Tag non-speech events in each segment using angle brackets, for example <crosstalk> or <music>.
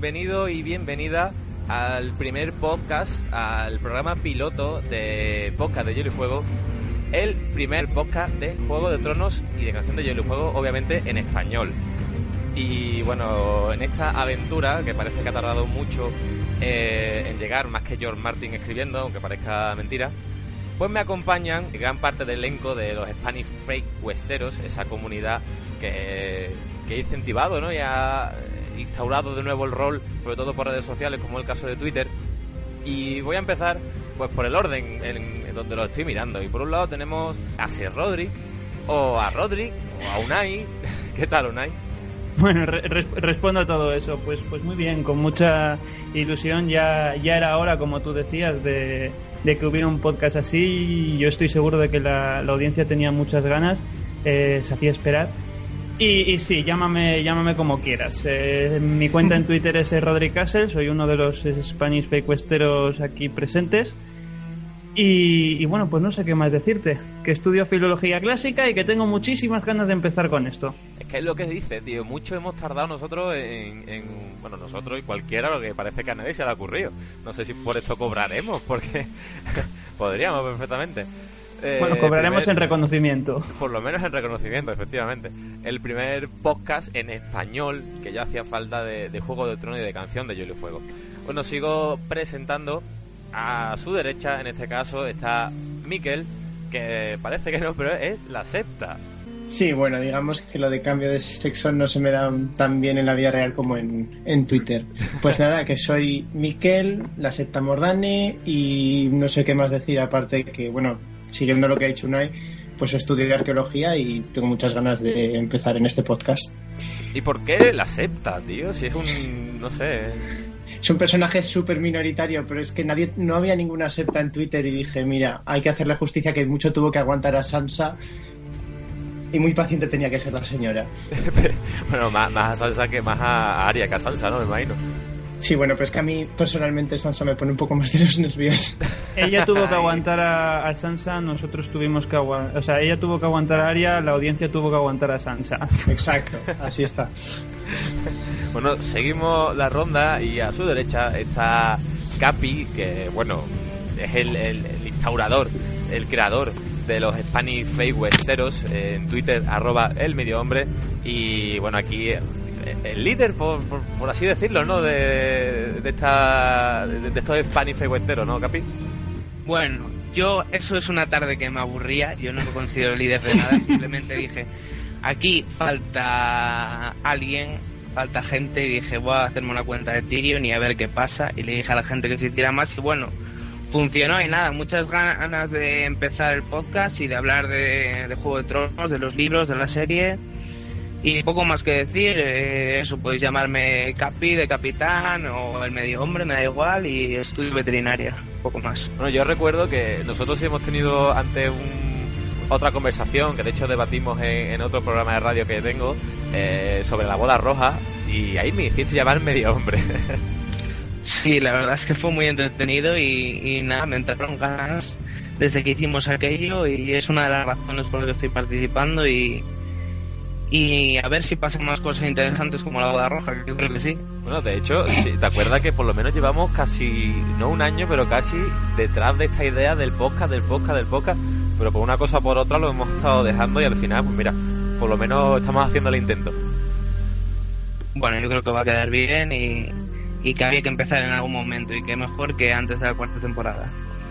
bienvenido y bienvenida al primer podcast, al programa piloto de podcast de Hielo y Fuego, el primer podcast de Juego de Tronos y de Canción de Hielo y Fuego, obviamente en español. Y bueno, en esta aventura, que parece que ha tardado mucho eh, en llegar, más que George Martin escribiendo, aunque parezca mentira, pues me acompañan gran parte del elenco de los Spanish Fake Westeros, esa comunidad que, que ha incentivado ¿no? y ha instaurado de nuevo el rol, sobre todo por redes sociales, como el caso de Twitter. Y voy a empezar pues por el orden en, donde lo estoy mirando. Y por un lado tenemos a Sir Roderick, o a Roderick, o a Unai. <laughs> ¿Qué tal, Unai? Bueno, respondo a todo eso. Pues, pues muy bien, con mucha ilusión. Ya, ya era hora, como tú decías, de, que hubiera un podcast así. Yo estoy seguro de que la, audiencia tenía muchas ganas. Eh, se hacía esperar. Y, sí, llámame, llámame como quieras. Eh, mi cuenta en Twitter es Roderick Castle, soy uno de los Spanish Fake aquí presentes. Y, bueno, pues no sé qué más decirte. Que estudio filología clásica y que tengo muchísimas ganas de empezar con esto. Es que es lo que dice, tío. Mucho hemos tardado nosotros en, Bueno, nosotros y cualquiera, lo que parece que a nadie se le ha ocurrido. No sé si por esto cobraremos, porque <laughs> podríamos perfectamente. Bueno, eh, cobraremos en reconocimiento. Por lo menos en reconocimiento, efectivamente. El primer podcast en español que ya hacía falta de, Juego de Trono y de canción de y Fuego. Bueno, sigo presentando a su derecha, en este caso, está Miquel, que parece que no, pero es la septa. Sí, bueno, digamos que lo de cambio de sexo no se me da tan bien en la vida real como en, en Twitter. Pues <laughs> nada, que soy Miquel, la septa Mordane y no sé qué más decir aparte que, bueno, siguiendo lo que ha dicho Unai, pues estudio de arqueología y tengo muchas ganas de empezar en este podcast. ¿Y por qué la septa, tío? Si es un. no sé. Es un personaje súper minoritario, pero es que nadie, no había ninguna septa en Twitter y dije, mira, hay que hacerle justicia que mucho tuvo que aguantar a Sansa y muy paciente tenía que ser la señora. <laughs> bueno, más, a Sansa que más a Arya que a Sansa, ¿no? Me imagino. Sí, bueno, pero es que a mí personalmente Sansa me pone un poco más de los nervios. <laughs> Ella tuvo que aguantar a, Sansa, nosotros tuvimos que aguantar. O sea, ella tuvo que aguantar a Arya, la audiencia tuvo que aguantar a Sansa. <laughs> Exacto, así está. bueno, seguimos la ronda y a su derecha está Capi, que, bueno, es el, instaurador, el creador de los Spanish Fake Westeros en Twitter, arroba el medio hombre. Y bueno, aquí el líder, por, por, así decirlo, ¿no? De, de, esta, de, estos Spanish Westeros, ¿no, Capi? Bueno, yo, eso es una tarde que me aburría, yo no me considero líder de nada, simplemente dije, aquí falta alguien, falta gente, y dije, voy a hacerme una cuenta de Tyrion y a ver qué pasa, y le dije a la gente que se hiciera más, y bueno, funcionó y nada, muchas ganas de empezar el podcast y de hablar de, de Juego de Tronos, de los libros, de la serie y poco más que decir, eh, eso podéis llamarme Capi de capitán o el medio hombre, me da igual, y estudio veterinaria, poco más. Bueno, yo recuerdo que nosotros hemos tenido ante un, otra conversación, que de hecho debatimos en, otro programa de radio que tengo, eh, sobre la boda roja, y ahí me hiciste llamar medio hombre. <laughs> sí, la verdad es que fue muy entretenido y, y nada, me entraron ganas desde que hicimos aquello y es una de las razones por las que estoy participando y, y a ver si pasan más cosas interesantes como la boda roja, que yo creo que sí. Bueno, de hecho, ¿te acuerdas que por lo menos llevamos casi, no un año, pero casi detrás de esta idea del podcast, del podcast, del podcast? Pero por una cosa o por otra lo hemos estado dejando y al final, pues mira, por lo menos estamos haciendo el intento. Bueno, yo creo que va a quedar bien y, y que había que empezar en algún momento y que mejor que antes de la cuarta temporada.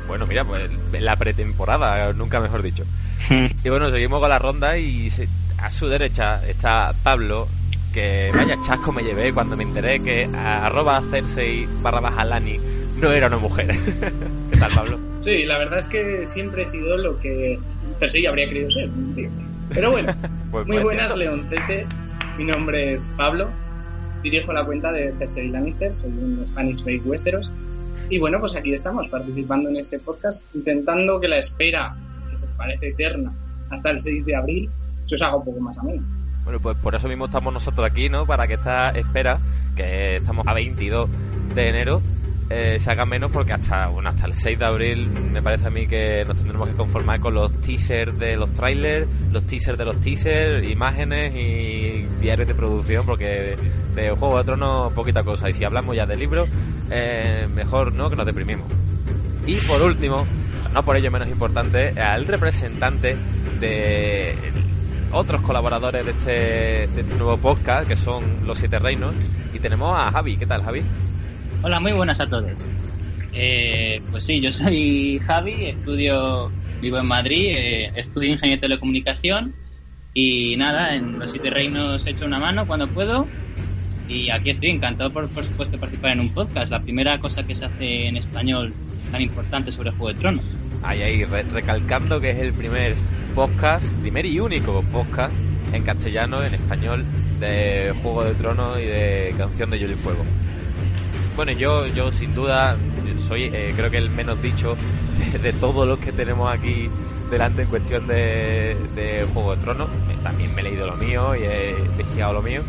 Bueno, mira, pues la pretemporada, nunca mejor dicho. <laughs> y bueno, seguimos con la ronda y a su derecha está Pablo, que vaya chasco me llevé cuando me enteré que arroba Cersei barra baja Lani no era una mujer. <laughs> ¿Qué tal, Pablo? Sí, la verdad es que siempre he sido lo que Cersei habría querido ser. Pero bueno, <laughs> pues muy buenas leoncetes. Mi nombre es Pablo. Dirijo la cuenta de Cersei Lannister, soy un Spanish Fake Westeros. Y bueno, pues aquí estamos participando en este podcast, intentando que la espera, que se parece eterna, hasta el 6 de abril, se os haga un poco más ameno. Bueno, pues por eso mismo estamos nosotros aquí, ¿no? Para que esta espera, que estamos a 22 de enero, eh, se haga menos porque hasta bueno hasta el 6 de abril me parece a mí que nos tendremos que conformar con los teasers de los trailers, los teasers de los teasers, imágenes y diarios de producción porque de, Juego de Tronos poquita cosa y si hablamos ya de libros eh, mejor no que nos deprimimos. Y por último, no por ello menos importante, al representante de otros colaboradores de este, de este nuevo podcast que son Los Siete Reinos y tenemos a Javi. ¿Qué tal Javi? Hola, muy buenas a todos. Eh, pues sí, yo soy Javi, estudio, vivo en Madrid, eh, estudio Ingeniería de Telecomunicación y nada, en los siete reinos he hecho una mano cuando puedo y aquí estoy encantado por, por supuesto de participar en un podcast, la primera cosa que se hace en español tan importante sobre Juego de Tronos. Ahí, ahí, recalcando que es el primer podcast, primer y único podcast en castellano, en español, de Juego de Tronos y de Canción de Hielo y Fuego. Bueno, yo, yo sin duda soy, eh, creo que el menos dicho <laughs> de, todos los que tenemos aquí delante en cuestión de, Juego de Tronos. Eh, también me he leído lo mío y he investigado lo mío,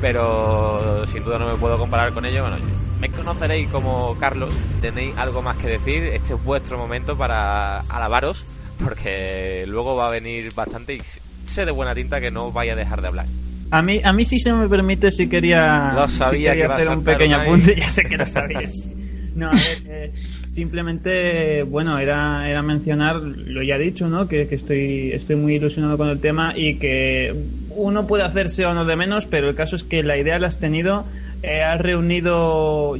pero sin duda no me puedo comparar con ellos. Bueno, me conoceréis como Carlos, tenéis algo más que decir. Este es vuestro momento para alabaros, porque luego va a venir bastante y sé de buena tinta que no vaya a dejar de hablar. A mí, a mí sí se me permite si quería, hacer un pequeño apunte, <laughs> ya sé que lo sabías. No, a ver, eh, simplemente, bueno, era, era mencionar, lo ya he dicho, ¿no? Que, estoy, estoy muy ilusionado con el tema y que uno puede hacerse o no de menos, pero el caso es que la idea la has tenido, eh, has reunido,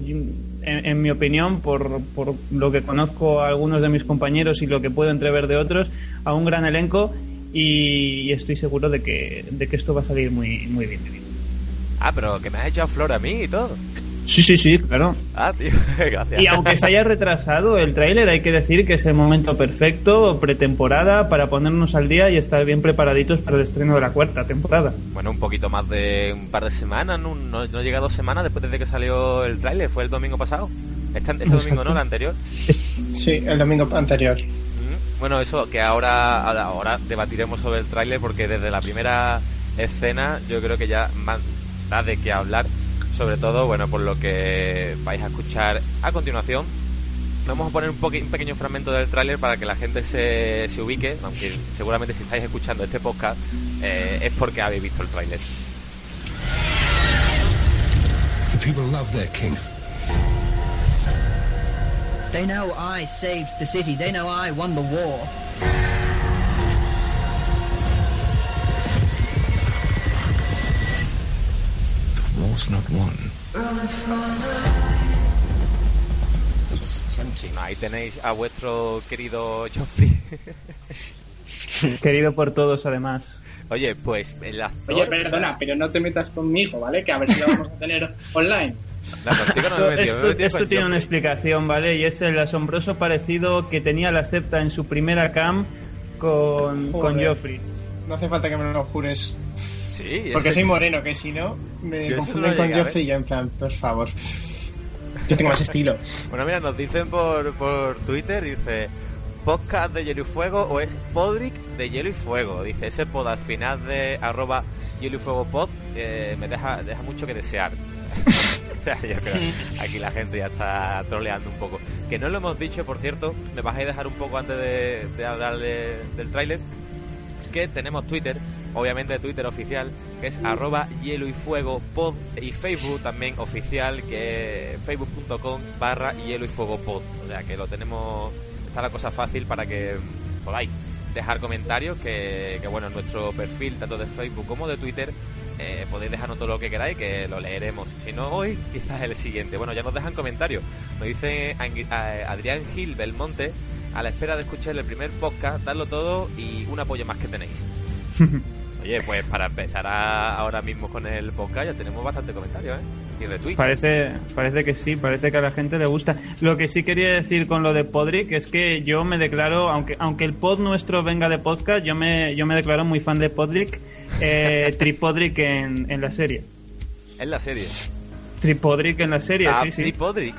en, mi opinión, por, por lo que conozco a algunos de mis compañeros y lo que puedo entrever de otros, a un gran elenco y estoy seguro de que, de que esto va a salir muy, muy bien, Ah, pero que me has echado flor a mí y todo. Sí, sí, sí, claro. Ah, tío, <laughs> gracias. Y aunque se haya retrasado el tráiler, hay que decir que es el momento perfecto, pretemporada, para ponernos al día y estar bien preparaditos para el estreno de la cuarta temporada. Bueno, un poquito más de un par de semanas, no, no, llega dos semanas después de que salió el tráiler, fue el domingo pasado. Este, este domingo, ¿no? El anterior. Sí, el domingo anterior. Bueno, eso que ahora, ahora debatiremos sobre el tráiler porque desde la primera escena yo creo que ya da de qué hablar. Sobre todo, bueno, por lo que vais a escuchar a continuación. Vamos a poner un, un pequeño fragmento del tráiler para que la gente se, se, ubique, aunque seguramente si estáis escuchando este podcast eh, es porque habéis visto el tráiler. They know I saved the city. They know I won the war. War's not won. Ahí tenéis a vuestro querido Joffrey. <laughs> Querido por todos, además. Oye, pues el actor... Oye, perdona, pero no te metas con mi hijo, ¿vale? Que a ver si lo vamos a tener online esto, tiene una explicación, ¿vale? Y es el asombroso parecido que tenía la septa en su primera cam con, con Joffrey. No hace falta que me lo jures. Sí, Porque soy moreno, que si no, me confunden con Joffrey y en plan, por favor. Yo tengo más estilo. Bueno, mira, nos dicen por, por Twitter, dice podcast de Hielo y Fuego o es Podrick de Hielo y Fuego. Dice ese pod al final de arroba Hielo y Fuego pod eh, me deja, deja mucho que desear. <laughs> aquí la gente ya está troleando un poco. Que no lo hemos dicho, por cierto, me vais a dejar un poco antes de, hablar del tráiler, que tenemos Twitter, obviamente Twitter oficial, que es arroba hielo y fuego pod, y Facebook también oficial, que es facebook.com barra hielo y fuego pod. O sea que lo tenemos, está la cosa fácil para que podáis dejar comentarios, que, que bueno, en nuestro perfil, tanto de Facebook como de Twitter, eh, podéis dejarnos todo lo que queráis, que lo leeremos. Si no hoy, <laughs> quizás el siguiente. Bueno, ya nos dejan comentarios. Nos dice Adrián Gil Belmonte, a la espera de escuchar el primer podcast, darlo todo y un apoyo más que tenéis. <laughs> Oye, pues para empezar ahora mismo con el podcast ya tenemos bastante comentarios, ¿eh? Y retweets. Parece, parece que sí, parece que a la gente le gusta. Lo que sí quería decir con lo de Podrick es que yo me declaro, aunque aunque el pod nuestro venga de podcast, yo me, yo me declaro muy fan de Podrick eh, <laughs> Tripodric en, en, la serie. ¿En la serie? Tripodric en la serie, ah, sí, sí. Tripodric.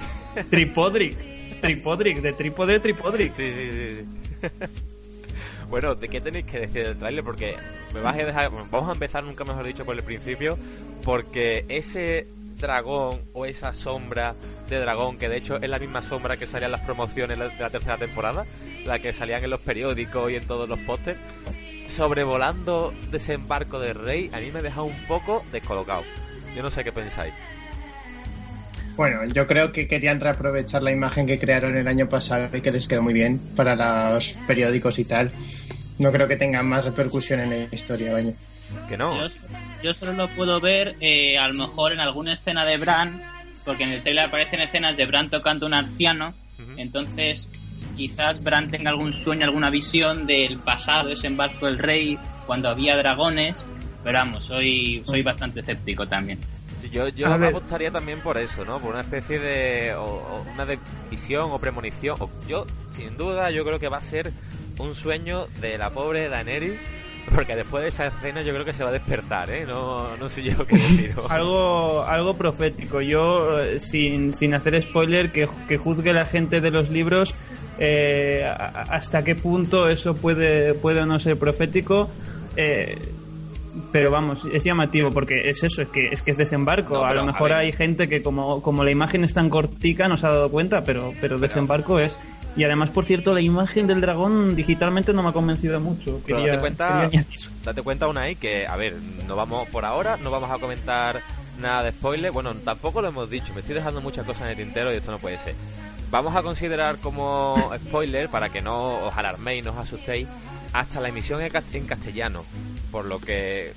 Tripodric. Tripodric, de trípode, Tripodric. Sí, sí, sí. <laughs> bueno, ¿de qué tenéis que decir del tráiler? Porque me vas a dejar... vamos a empezar, nunca mejor dicho, por el principio, porque ese dragón o esa sombra de dragón, que de hecho es la misma sombra que salía en las promociones de la tercera temporada, la que salían en los periódicos y en todos los pósters, sobrevolando desembarco del rey, a mí me deja un poco descolocado. Yo no sé qué pensáis. Bueno, yo creo que querían reaprovechar la imagen que crearon el año pasado y que les quedó muy bien para los periódicos y tal. No creo que tengan más repercusión en la historia, baño. Que no. Yo, solo lo puedo ver eh, a lo mejor en alguna escena de Bran, porque en el trailer aparecen escenas de Bran tocando un anciano. Entonces, quizás Bran tenga algún sueño, alguna visión del pasado, ese embarco del rey, cuando había dragones. Pero vamos, soy, soy bastante escéptico también. Yo, yo me apostaría también por eso, ¿no? Por una especie de. O, una de visión o premonición. yo, sin duda, yo creo que va a ser un sueño de la pobre Daenerys. Porque después de esa escena yo creo que se va a despertar, ¿eh? No, no sé yo qué decir. <laughs> algo, algo profético. Yo, eh, sin, sin hacer spoiler, que, que juzgue la gente de los libros eh, hasta qué punto eso puede, puede o no ser profético. Eh, pero vamos, es llamativo porque es eso, es que es que es desembarco. a lo mejor hay gente que como, como la imagen es tan cortica no se ha dado cuenta, pero, pero desembarco es. Y además, por cierto, la imagen del dragón digitalmente no me ha convencido mucho. date cuenta, date cuenta, Unai, que, a ver, no vamos por ahora, no vamos a comentar nada de spoiler. Bueno, tampoco lo hemos dicho, me estoy dejando muchas cosas en el tintero y esto no puede ser. Vamos a considerar como <laughs> spoiler, para que no os alarméis, no os asustéis, hasta la emisión en castellano por lo que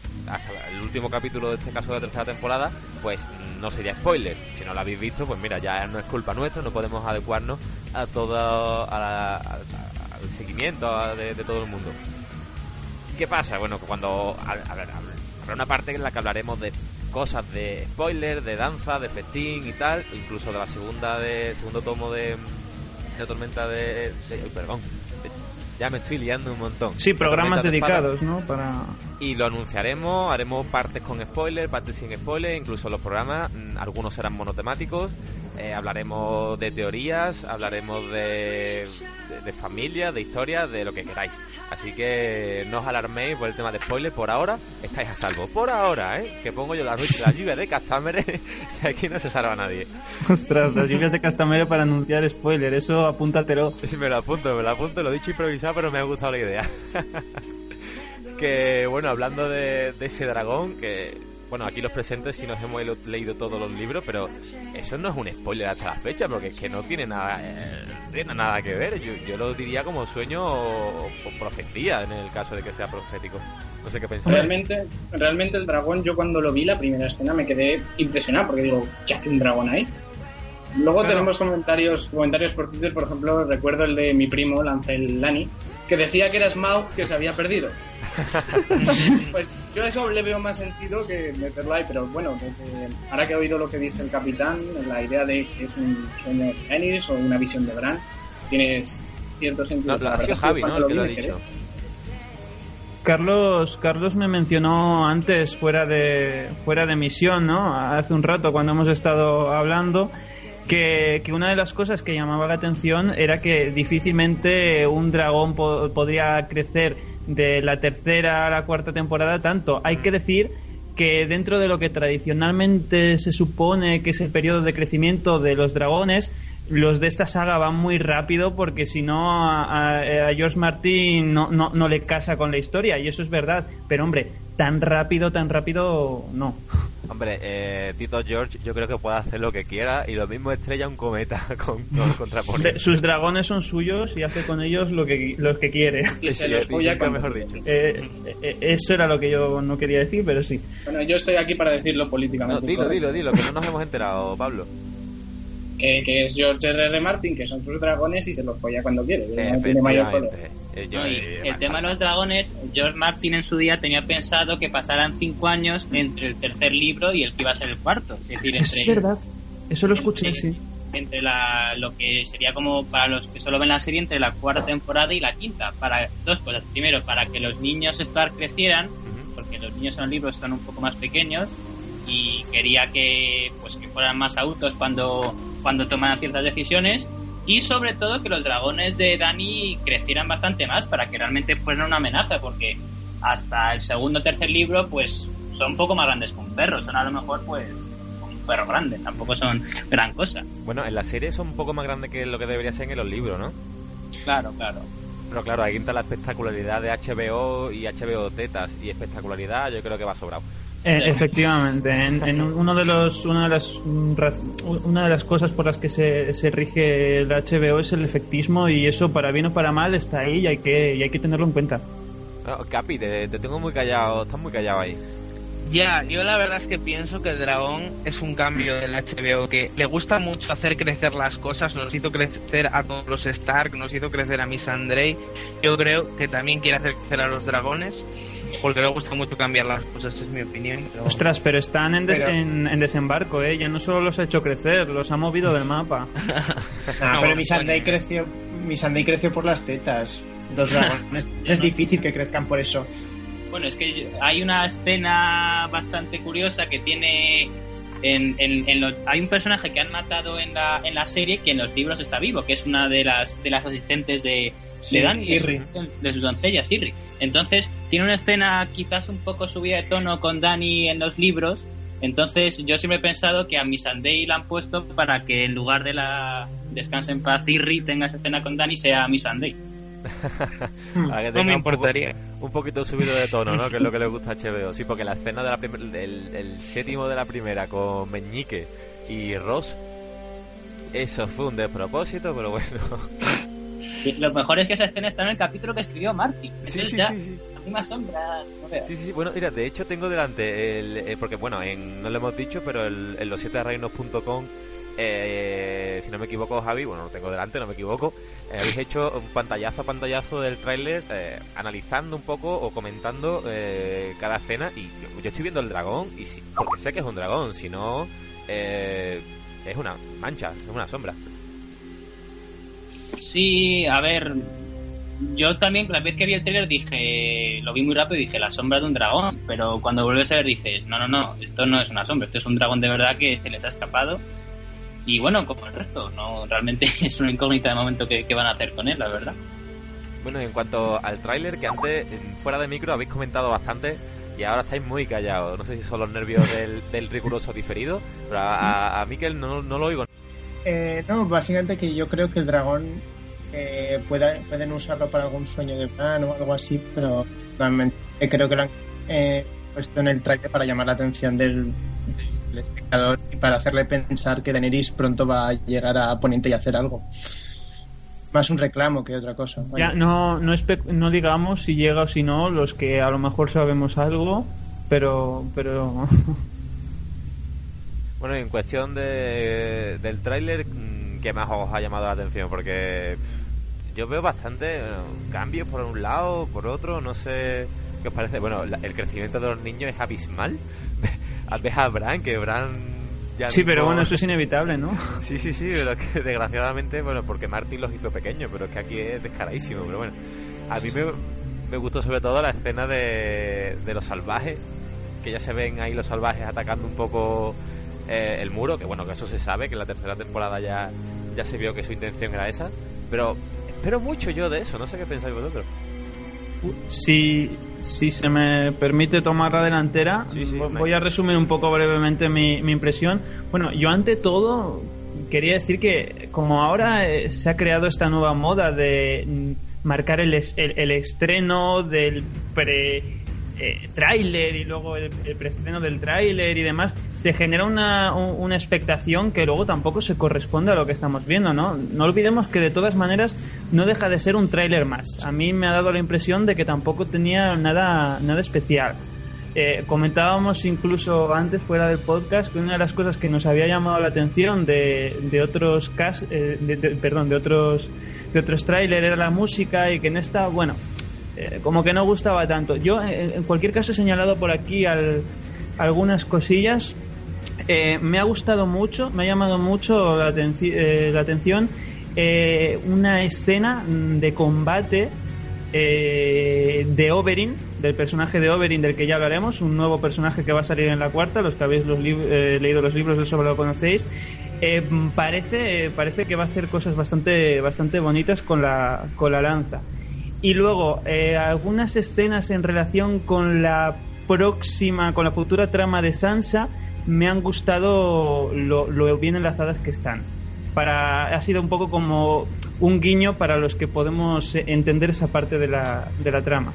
el último capítulo de este caso de la tercera temporada, pues no sería spoiler. Si no lo habéis visto, pues mira, ya no es culpa nuestra, no podemos adecuarnos a todo al seguimiento de, todo el mundo. ¿Qué pasa? Bueno, cuando a, habrá una parte en la que hablaremos de cosas de spoiler, de danza, de festín y tal, incluso de la segunda de segundo tomo de, de Tormenta de perdón, ya me estoy liando un montón. Sí, programas dedicados, ¿no? Para... Y lo anunciaremos, haremos partes con spoiler, partes sin spoiler, incluso los programas, mm, algunos serán monotemáticos, eh, hablaremos de teorías, hablaremos de, de, familia, de historia, de lo que queráis. Así que no os alarméis por el tema de spoiler, por ahora estáis a salvo. Por ahora, ¿eh? Que pongo yo la, la lluvia de Castamere <laughs> y aquí no se salva nadie. Ostras, las lluvias de Castamere para anunciar spoiler, eso apúntatelo. Sí, me lo apunto, me lo apunto, lo he dicho improvisado, pero me ha gustado la idea. <laughs> que bueno, hablando de ese dragón, que bueno, aquí los presentes sí nos hemos leído todos los libros, pero eso no es un spoiler hasta la fecha, porque es que no tiene nada, eh, nada que ver. Yo, lo diría como sueño o, profecía en el caso de que sea profético. No sé qué pensáis. Realmente, realmente el dragón, yo cuando lo vi la primera escena me quedé impresionado, porque digo, ¿qué hace un dragón ahí? Luego tenemos comentarios, comentarios por Twitter, por ejemplo, recuerdo el de mi primo, Lancel Lani, que decía que era Smaug que se había perdido. <laughs> pues yo eso le veo más sentido que meterlo ahí, pero bueno, ahora que he oído lo que dice el capitán, la idea de que es un sueño de Ennis o una visión de Bran, tienes cierto sentido. No, ha sido Javi, ¿no? El que lo ha dicho. Carlos, Carlos me mencionó antes fuera de fuera de misión, ¿no? Hace un rato cuando hemos estado hablando que, una de las cosas que llamaba la atención era que difícilmente un dragón podría crecer de la tercera a la cuarta temporada tanto. Hay que decir que dentro de lo que tradicionalmente se supone que es el periodo de crecimiento de los dragones, los de esta saga van muy rápido porque si no a, George Martin no, no, no, le casa con la historia y eso es verdad. Pero hombre, tan rápido, tan rápido, no. <laughs> Hombre, eh, Tito George yo creo que puede hacer lo que quiera y lo mismo estrella un cometa <laughs> con, con Sus dragones son suyos y hace con ellos lo que, lo que quiere. <laughs> mejor dicho. Eh, eh, eso era lo que yo no quería decir, pero sí. Bueno, yo estoy aquí para decirlo políticamente. dilo, dilo, dilo, que no nos hemos enterado, Pablo que, es George R. R. Martin, que son sus dragones y se los folla cuando quiere. Eh, el tema de los dragones, George Martin en su día tenía pensado que pasaran cinco años entre el tercer libro y el que iba a ser el cuarto. Es decir, entre, es verdad, eso lo escuché, sí. Entre la, lo que sería como para los que solo ven la serie, entre la cuarta temporada y la quinta. Para dos cosas. Primero, para que los niños Star crecieran, porque los niños en los libros son un poco más pequeños y quería que pues que fueran más adultos cuando cuando tomaran ciertas decisiones y sobre todo que los dragones de Dani crecieran bastante más para que realmente fueran una amenaza porque hasta el segundo o tercer libro pues son un poco más grandes que un perro son a lo mejor pues perros grandes, tampoco son gran cosa. Bueno, en la serie son un poco más grandes que lo que debería ser en los libros, ¿no? Claro, claro. Pero claro, ahí está la espectacularidad de HBO y HBO Tetas y espectacularidad yo creo que va sobrado. Eh, efectivamente, en, uno de los, una, de las, una de las cosas por las que se, se rige el HBO es el efectismo y eso para bien o para mal está ahí y hay que, y hay que tenerlo en cuenta. Capi, te, te tengo muy callado, estás muy callado ahí. Ya, yo la verdad es que pienso que el dragón es un cambio del HBO que le gusta mucho hacer crecer las cosas, nos hizo crecer a todos los Stark, nos hizo crecer a Miss Andrei. Yo creo que también quiere hacer crecer a los dragones porque le gusta mucho cambiar las cosas, es mi opinión. Ostras, pero están en, en, desembarco, ¿eh? Ya no solo los ha hecho crecer, los ha movido del mapa. <laughs> Ah, pero Miss Andrei creció, Miss creció por las tetas. Los dragones <laughs> es difícil que crezcan por eso. Bueno, es que hay una escena bastante curiosa que tiene. En, en, hay un personaje que han matado en la, en la serie que en los libros está vivo, que es una de las, de las asistentes de, de Dani, de, su, de sus doncellas, Irri. Entonces, tiene una escena quizás un poco subida de tono con Dani en los libros. Entonces, yo siempre he pensado que a Missandei la han puesto para que en lugar de la Descanse en paz Irri tenga esa escena con Dani sea Missandei. <laughs> no me importaría. Un, poquito subido de tono, ¿no? que es lo que le gusta a HBO. Sí, porque la escena de la el séptimo de la primera con Meñique y Ross, eso fue un despropósito, pero bueno. lo mejor es que esa escena está en el capítulo que escribió Marty. Sí, sí, sí, sí. sombra, Sí, sí, bueno, mira, de hecho tengo delante, el, eh, porque bueno, en, no lo hemos dicho, pero el, en los 7 reinos.com eh, si no me equivoco, Javi, bueno, lo tengo delante, no me equivoco, eh, habéis hecho un pantallazo a pantallazo del tráiler eh, analizando un poco o comentando cada escena y yo, estoy viendo el dragón y si, porque sé que es un dragón, si no es una mancha, es una sombra. Sí, a ver, yo también la vez que vi el trailer dije, lo vi muy rápido y dije, la sombra de un dragón, pero cuando vuelves a ver dices, no, no, no, esto no es una sombra, esto es un dragón de verdad que se les ha escapado y bueno, como el resto, no realmente <laughs> es una incógnita de momento que, van a hacer con él, la verdad. Bueno, en cuanto al tráiler, que antes, fuera de micro, habéis comentado bastante y ahora estáis muy callados. No sé si son los nervios <laughs> del, riguroso diferido, pero a, a Miquel no, no lo oigo. Eh, no, básicamente que yo creo que el dragón eh, pueden usarlo para algún sueño de plan o algo así, pero realmente creo que lo han eh, puesto en el trailer para llamar la atención del, espectador y para hacerle pensar que Daenerys pronto va a llegar a Poniente y hacer algo. Más un reclamo que otra cosa. Ya, no, no, no digamos si llega o si no, los que a lo mejor sabemos algo, pero... pero... <laughs> bueno, en cuestión de, del tráiler, ¿qué más os ha llamado la atención? Porque yo veo bastante cambios por un lado, por otro, no sé qué os parece. Bueno, el crecimiento de los niños es abismal. <laughs> ves a Bran, que Bran ya sí, pero bueno, eso es inevitable, ¿no? Sí, sí, sí, pero que <laughs> desgraciadamente, bueno, porque Martin los hizo pequeños, pero es que aquí es descaradísimo, pero bueno. A mí me, me gustó sobre todo la escena de, de los salvajes, que ya se ven ahí los salvajes atacando un poco eh, el muro, que bueno, que eso se sabe, que en la tercera temporada ya, ya se vio que su intención era esa, pero espero mucho yo de eso, no sé qué pensáis vosotros. Si, si se me permite tomar la delantera, voy a resumir un poco brevemente mi, impresión. Bueno, yo ante todo quería decir que como ahora eh, se ha creado esta nueva moda de marcar el, el estreno del pre eh, tráiler y luego el, preestreno del tráiler y demás, se genera una, una expectación que luego tampoco se corresponde a lo que estamos viendo, ¿no? No olvidemos que de todas maneras no deja de ser un tráiler más. A mí me ha dado la impresión de que tampoco tenía nada, nada especial. Eh, comentábamos incluso antes fuera del podcast que una de las cosas que nos había llamado la atención de, de otros cast, eh, perdón de otros de otros trailers era la música y que en esta bueno eh, como que no gustaba tanto. Yo, en cualquier caso, he señalado por aquí algunas cosillas. Eh, me ha gustado mucho, me ha llamado mucho la, eh, atención una escena de combate de Oberyn, del personaje de Oberyn del que ya hablaremos, un nuevo personaje que va a salir en la cuarta, los que habéis leído los libros de eso lo conocéis. parece, parece que va a hacer cosas bastante, bastante bonitas con la, con la lanza. Y luego, eh, algunas escenas en relación con la próxima, con la futura trama de Sansa, me han gustado lo, bien enlazadas que están. Para, ha sido un poco como un guiño para los que podemos entender esa parte de la, de la trama.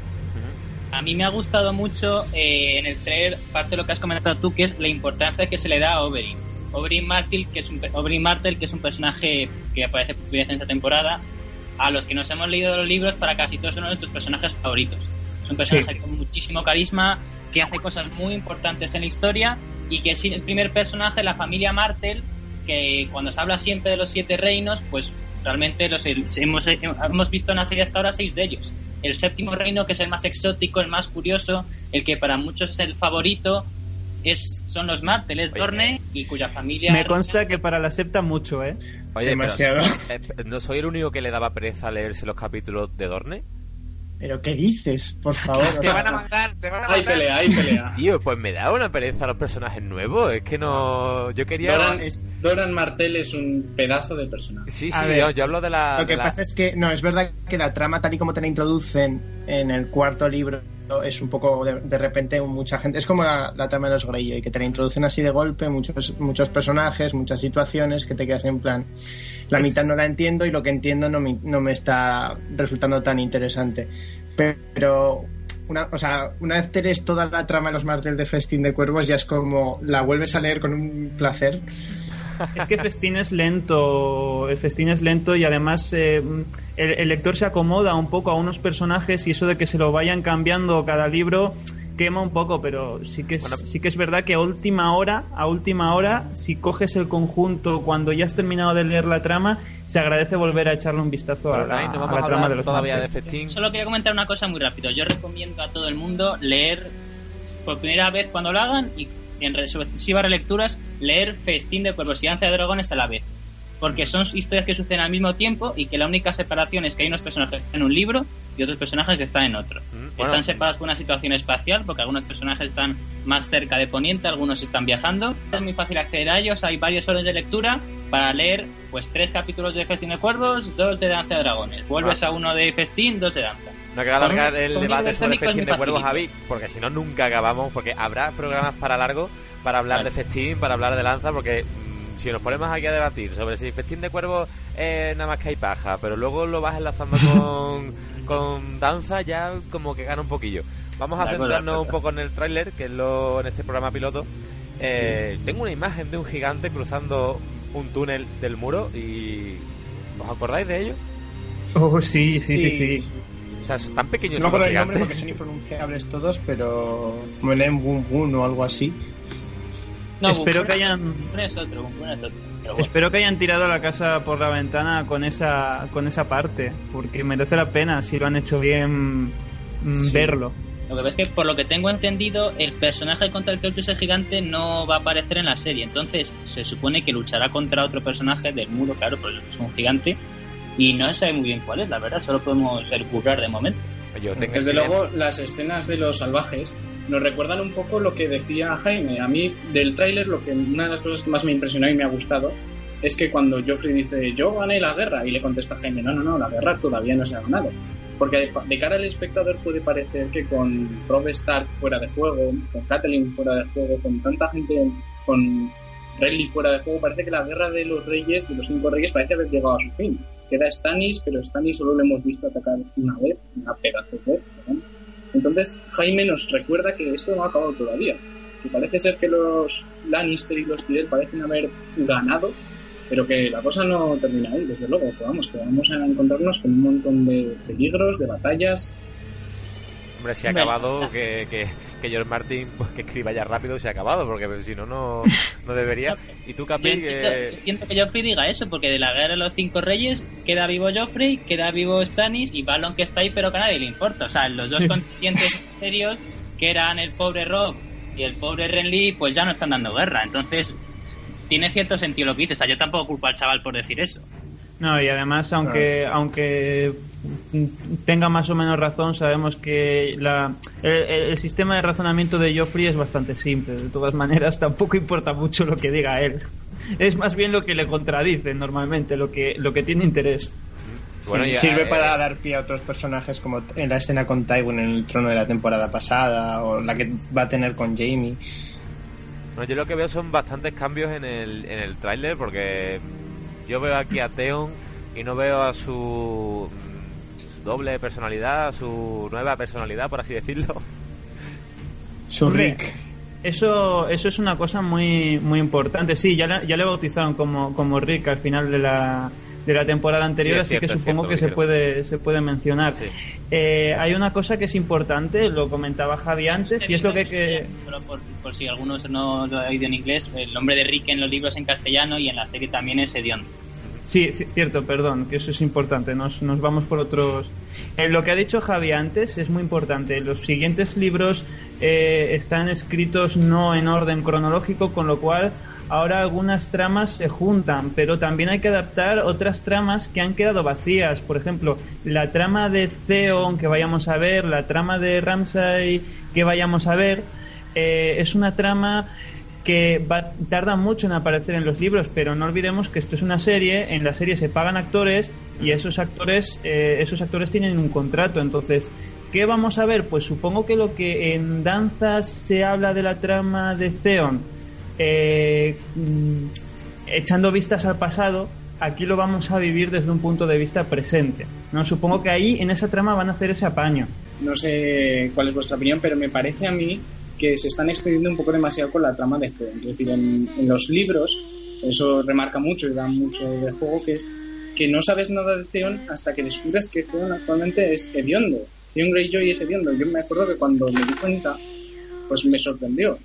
A mí me ha gustado mucho eh, en el trailer, parte de lo que has comentado tú, que es la importancia que se le da a Oberyn. Oberyn Martel, que es un, Oberyn Martel, que es un personaje que aparece en esta temporada, a los que nos hemos leído los libros, para casi todos son uno de tus personajes favoritos. Es un personaje con muchísimo carisma, que hace cosas muy importantes en la historia y que es el primer personaje de la familia Martel que cuando se habla siempre de los siete reinos, pues realmente los hemos, hemos visto nacer hasta ahora seis de ellos el séptimo reino, que es el más exótico, el más curioso, el que para muchos es el favorito, es, son los Marteles Dorne y cuya familia... Me consta que para la septa mucho, ¿eh? Oye, Demasiado. Eh, ¿no soy el único que le daba pereza leerse los capítulos de Dorne? ¿Pero qué dices? Por favor. <laughs> te van a matar, te van a matar. Hay pelea, hay pelea. <laughs> Tío, pues me da una pereza los personajes nuevos. Es que no. Yo quería. Doran, Martel es un pedazo de personaje. Sí, sí, yo, hablo de la. Lo que pasa es que, no, es verdad que la trama, tal y como te la introducen en el cuarto libro, es un poco de, repente mucha gente. Es como la, trama de los Greyjoy, que te la introducen así de golpe, muchos, muchos personajes, muchas situaciones, que te quedas en plan. La mitad no la entiendo y lo que entiendo no me, no me está resultando tan interesante. Pero una, o sea, una vez tenés toda la trama de los martes de Festín de Cuervos, ya es como la vuelves a leer con un placer. Es que Festín es lento, Festín es lento y además eh, el, lector se acomoda un poco a unos personajes y eso de que se lo vayan cambiando cada libro quema un poco, pero sí que es, sí que es verdad que a última hora, a última hora, si coges el conjunto cuando ya has terminado de leer la trama, se agradece volver a echarle un vistazo a la, trama de los todavía de Festín. Solo quería comentar una cosa muy rápido. Yo recomiendo a todo el mundo leer por primera vez cuando lo hagan y en sucesivas relecturas leer Festín de Cuervos y Danza de Dragones a la vez porque son historias que suceden al mismo tiempo y que la única separación es que hay unos personajes que están en un libro y otros personajes que están en otro. Mm, están separados por una situación espacial, porque algunos personajes están más cerca de Poniente, algunos están viajando. Es muy fácil acceder a ellos, hay varios órdenes de lectura para leer pues tres capítulos de Festín de Cuervos, dos de Danza de Dragones. Vuelves ah. a uno de Festín, dos de Danza. No queda alargar el debate sobre Festín de Cuervos, Javi, porque si no nunca acabamos, porque habrá programas para largo para hablar de Festín, para hablar de Lanza, porque si nos ponemos aquí a debatir sobre si Festín de Cuervo es nada más que hay paja, pero luego lo vas enlazando <laughs> con, con danza, ya como que gana un poquillo. Vamos a centrarnos un poco en el tráiler, que es lo en este programa piloto. Eh, tengo una imagen de un gigante cruzando un túnel del muro y ¿os acordáis de ello? Oh, sí, sí, sí, sí. O sea, tan pequeños no el nombre porque son impronunciables todos, pero Melem Boom Boom o algo así. Espero que hayan. Espero que hayan tirado la casa por la ventana con esa con esa parte, porque merece la pena si lo han hecho bien mm, verlo. Lo que ves es que, por lo que tengo entendido, el personaje contra el que lucha ese gigante no va a aparecer en la serie. Entonces, se supone que luchará contra otro personaje del muro, claro, porque es un gigante. Y no se sabe muy bien cuál es, la verdad. Solo podemos curar de momento. Desde luego, las escenas de los salvajes nos recuerdan un poco lo que decía Jaime. A mí, del tráiler, lo que una de las cosas que más me impresionó y me ha gustado es que cuando Joffrey dice, yo gané la guerra, y le contesta Jaime, no, no, no, la guerra todavía no se ha ganado. Porque de cara al espectador puede parecer que con Rob Stark fuera de juego, con Catelyn fuera de juego, con tanta gente, con Renly fuera de juego, parece que la guerra de los reyes, de los cinco reyes, parece haber llegado a su fin. Queda Stannis, pero Stannis solo lo hemos visto atacar una vez, una pedazo de vez, entonces Jaime nos recuerda que esto no ha acabado todavía. Y parece ser que los Lannister y los Tyrell parecen haber ganado, pero que la cosa no termina ahí, desde luego. Que vamos, que vamos a encontrarnos con un montón de peligros, de batallas, Hombre, si ha acabado, que, que, que George Martin pues, que escriba ya rápido se ha acabado, porque si no, no, debería. <laughs> Y tú, Capi, que... Siento que Joffrey diga eso, porque de la guerra de los cinco reyes queda vivo Joffrey, queda vivo Stannis y Balon que está ahí, pero que a nadie le importa. O sea, los dos contingentes <laughs> serios, que eran el pobre Rob y el pobre Renly, pues ya no están dando guerra. Entonces, tiene cierto sentido lo que dices. O sea, yo tampoco culpo al chaval por decir eso. No, y además, aunque, aunque tenga más o menos razón, sabemos que la, el, sistema de razonamiento de Joffrey es bastante simple. De todas maneras, <laughs> tampoco importa mucho lo que diga él. Es más bien lo que le contradice normalmente, lo que, lo que tiene interés. Bueno, sirve para dar pie a otros personajes como en la escena con Tywin en el trono de la temporada pasada o la que va a tener con Jamie. Bueno, yo lo que veo son bastantes cambios en el, en el tráiler porque yo veo aquí a Theon y no veo a su, su doble personalidad, su nueva personalidad, por así decirlo. Su Rick. Eso, eso es una cosa muy, muy importante. Sí, ya, ya le bautizaron como, como Rick al final de la, de la temporada anterior, así que supongo que se puede, se puede mencionar. Eh, hay una cosa que es importante, lo comentaba Javi antes, y es lo que... que... por, si algunos no lo han oído en inglés, el nombre de Rick en los libros en castellano y en la serie también es Edion. Sí, cierto, perdón, que eso es importante, nos, nos vamos por otros... Eh, lo que ha dicho Javi antes es muy importante. Los siguientes libros eh, están escritos no en orden cronológico, con lo cual ahora algunas tramas se juntan, pero también hay que adaptar otras tramas que han quedado vacías. Por ejemplo, la trama de Theon que vayamos a ver, la trama de Ramsay que vayamos a ver, eh, es una trama que va, tarda mucho en aparecer en los libros, pero no olvidemos que esto es una serie, en la serie se pagan actores y esos actores, eh, esos actores tienen un contrato, entonces ¿Qué vamos a ver? Pues supongo que lo que en danzas se habla de la trama de Theon eh, mm, echando vistas al pasado, aquí lo vamos a vivir desde un punto de vista presente. ¿no? Supongo que ahí en esa trama van a hacer ese apaño. No sé cuál es vuestra opinión, pero me parece a mí que se están excediendo un poco demasiado con la trama de Theon. Es decir, en, los libros, eso remarca mucho y da mucho de juego, que es que no sabes nada de Theon hasta que descubres que Theon actualmente es hediondo. Theon Greyjoy es hediondo. Yo me acuerdo que cuando me di cuenta, pues me sorprendió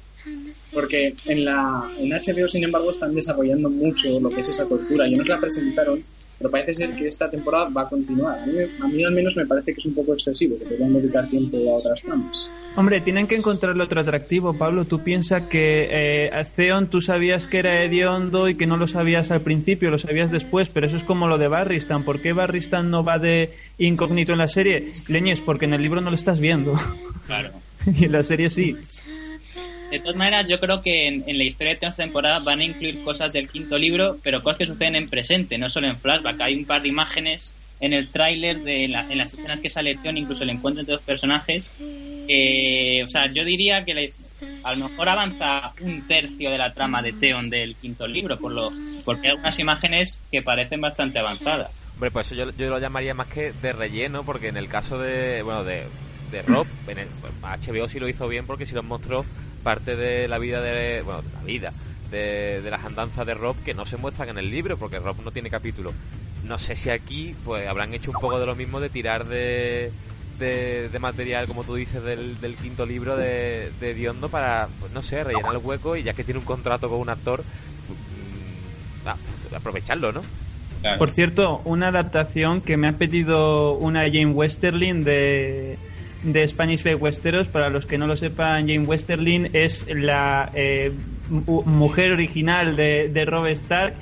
porque en la en HBO sin embargo están desarrollando mucho lo que es esa cultura y no la presentaron pero parece ser que esta temporada va a continuar a mí, al menos me parece que es un poco excesivo que deberían dedicar tiempo a otras tramas Hombre, tienen que encontrarle otro atractivo, Pablo. Tú piensas que eh, Theon tú sabías que era hediondo y que no lo sabías al principio, lo sabías después, pero eso es como lo de Barristan. ¿Por qué Barristan no va de incógnito en la serie? Leñes, porque en el libro no lo estás viendo. Claro. <laughs> y en la serie sí. De todas maneras, yo creo que en, la historia de esta temporada van a incluir cosas del quinto libro, pero cosas que suceden en presente, no solo en flashback. Hay un par de imágenes en el tráiler, de en las escenas que sale Theon, incluso el encuentro entre dos personajes. o sea, yo diría que a lo mejor avanza un tercio de la trama de Theon del quinto libro, por lo porque hay algunas imágenes que parecen bastante avanzadas. Hombre, pues eso yo, yo lo llamaría más que de relleno, porque en el caso de, bueno, de, de Rob, el, HBO sí lo hizo bien porque sí lo mostró parte de la vida de. Bueno, la vida de, las andanzas de Rob que no se muestran en el libro porque Rob no tiene capítulo. No sé si aquí pues habrán hecho un poco de lo mismo de tirar de, de, material, como tú dices, del, quinto libro de, de Diondo para, pues no sé, rellenar el hueco y ya que tiene un contrato con un actor, mm, aprovecharlo, ¿no? Por cierto, una adaptación que me ha pedido una Jane Westerling de de Spanish Fake Westeros, para los que no lo sepan, Jane Westerlin es la eh, mujer original de, de Rob Stark.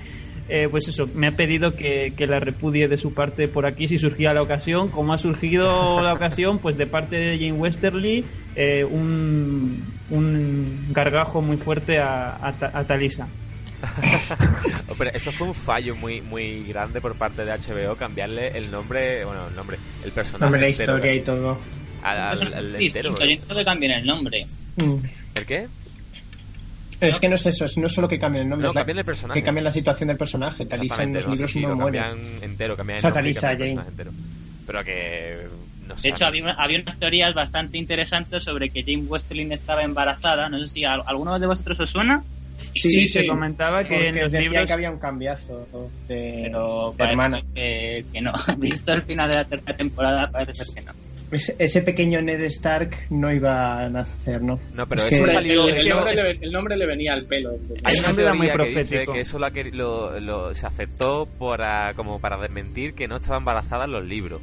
Eh, pues eso, me ha pedido que, la repudie de su parte por aquí si surgía la ocasión. Como ha surgido la ocasión, pues de parte de Jane Westerly, eh, un, un gargajo muy fuerte a, a, Talisa. <laughs> Pero eso fue un fallo muy muy grande por parte de HBO cambiarle el nombre, bueno, el nombre, el personaje. Nombre, la historia y todo al, al entero. que cambien el nombre. Mm. ¿El qué? es que no es eso, es no solo que cambien el nombre, no, cambian el personaje. que cambien la situación del personaje. Talisa en los libros no, muere. Cambian entero, cambian o sea, Talisa, Jane. Entero. Pero que. No de hecho, había, había, unas teorías bastante interesantes sobre que Jane Westerling estaba embarazada. No sé si a, alguno de vosotros os suena. Sí, sí, se comentaba que en los libros que había un cambiazo de, Pero de hermana. Que, que no. <laughs> Visto el final de la tercera temporada, parece ser que no ese, pequeño Ned Stark no iba a nacer, ¿no? No, pero eso salió. el, nombre le, venía al pelo. Hay una teoría muy profético. que, eso lo, se aceptó para, como para desmentir que no estaba embarazada en los libros.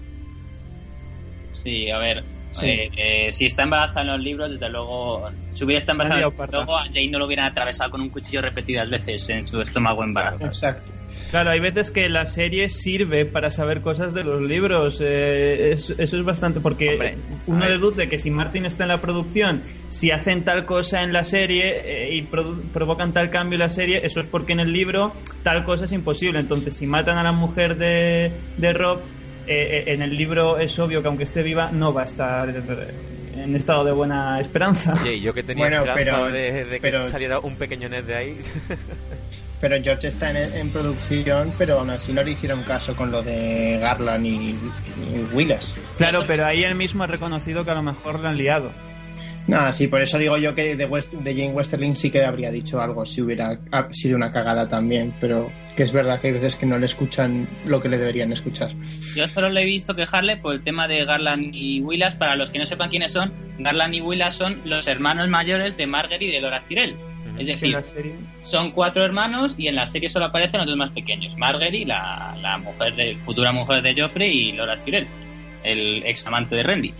Sí, a ver. Eh, eh, si está embarazada en los libros, desde luego, si hubiera estado embarazada, luego a Jane no lo hubieran atravesado con un cuchillo repetidas veces en su estómago embarazado. Exacto. Claro, hay veces que la serie sirve para saber cosas de los libros. Eh, eso, es bastante. Porque uno deduce que si Martin está en la producción, si hacen tal cosa en la serie eh, y provocan tal cambio en la serie, eso es porque en el libro tal cosa es imposible. Entonces, si matan a la mujer de, de Rob, eh, en el libro es obvio que aunque esté viva, no va a estar en estado de buena esperanza. Oye, yo que tenía esperanza de, que saliera un pequeño Ned de ahí. <laughs> pero George está en, producción, pero aún así no le hicieron caso con lo de Garland y, Willis. Claro, pero ahí él mismo ha reconocido que a lo mejor lo han liado. No, sí, por eso digo yo que de, de Jane Westerling sí que habría dicho algo si hubiera sido una cagada también, pero que es verdad que hay veces que no le escuchan lo que le deberían escuchar. Yo solo le he visto quejarle por el tema de Garland y Willas. Para los que no sepan quiénes son, Garland y Willas son los hermanos mayores de Margaret y de Loras Tyrell. Es decir, son cuatro hermanos y en la serie solo aparecen los dos más pequeños, Margaery, la, la mujer de, futura mujer de Joffrey, y Loras Tyrell, el ex amante de Renly.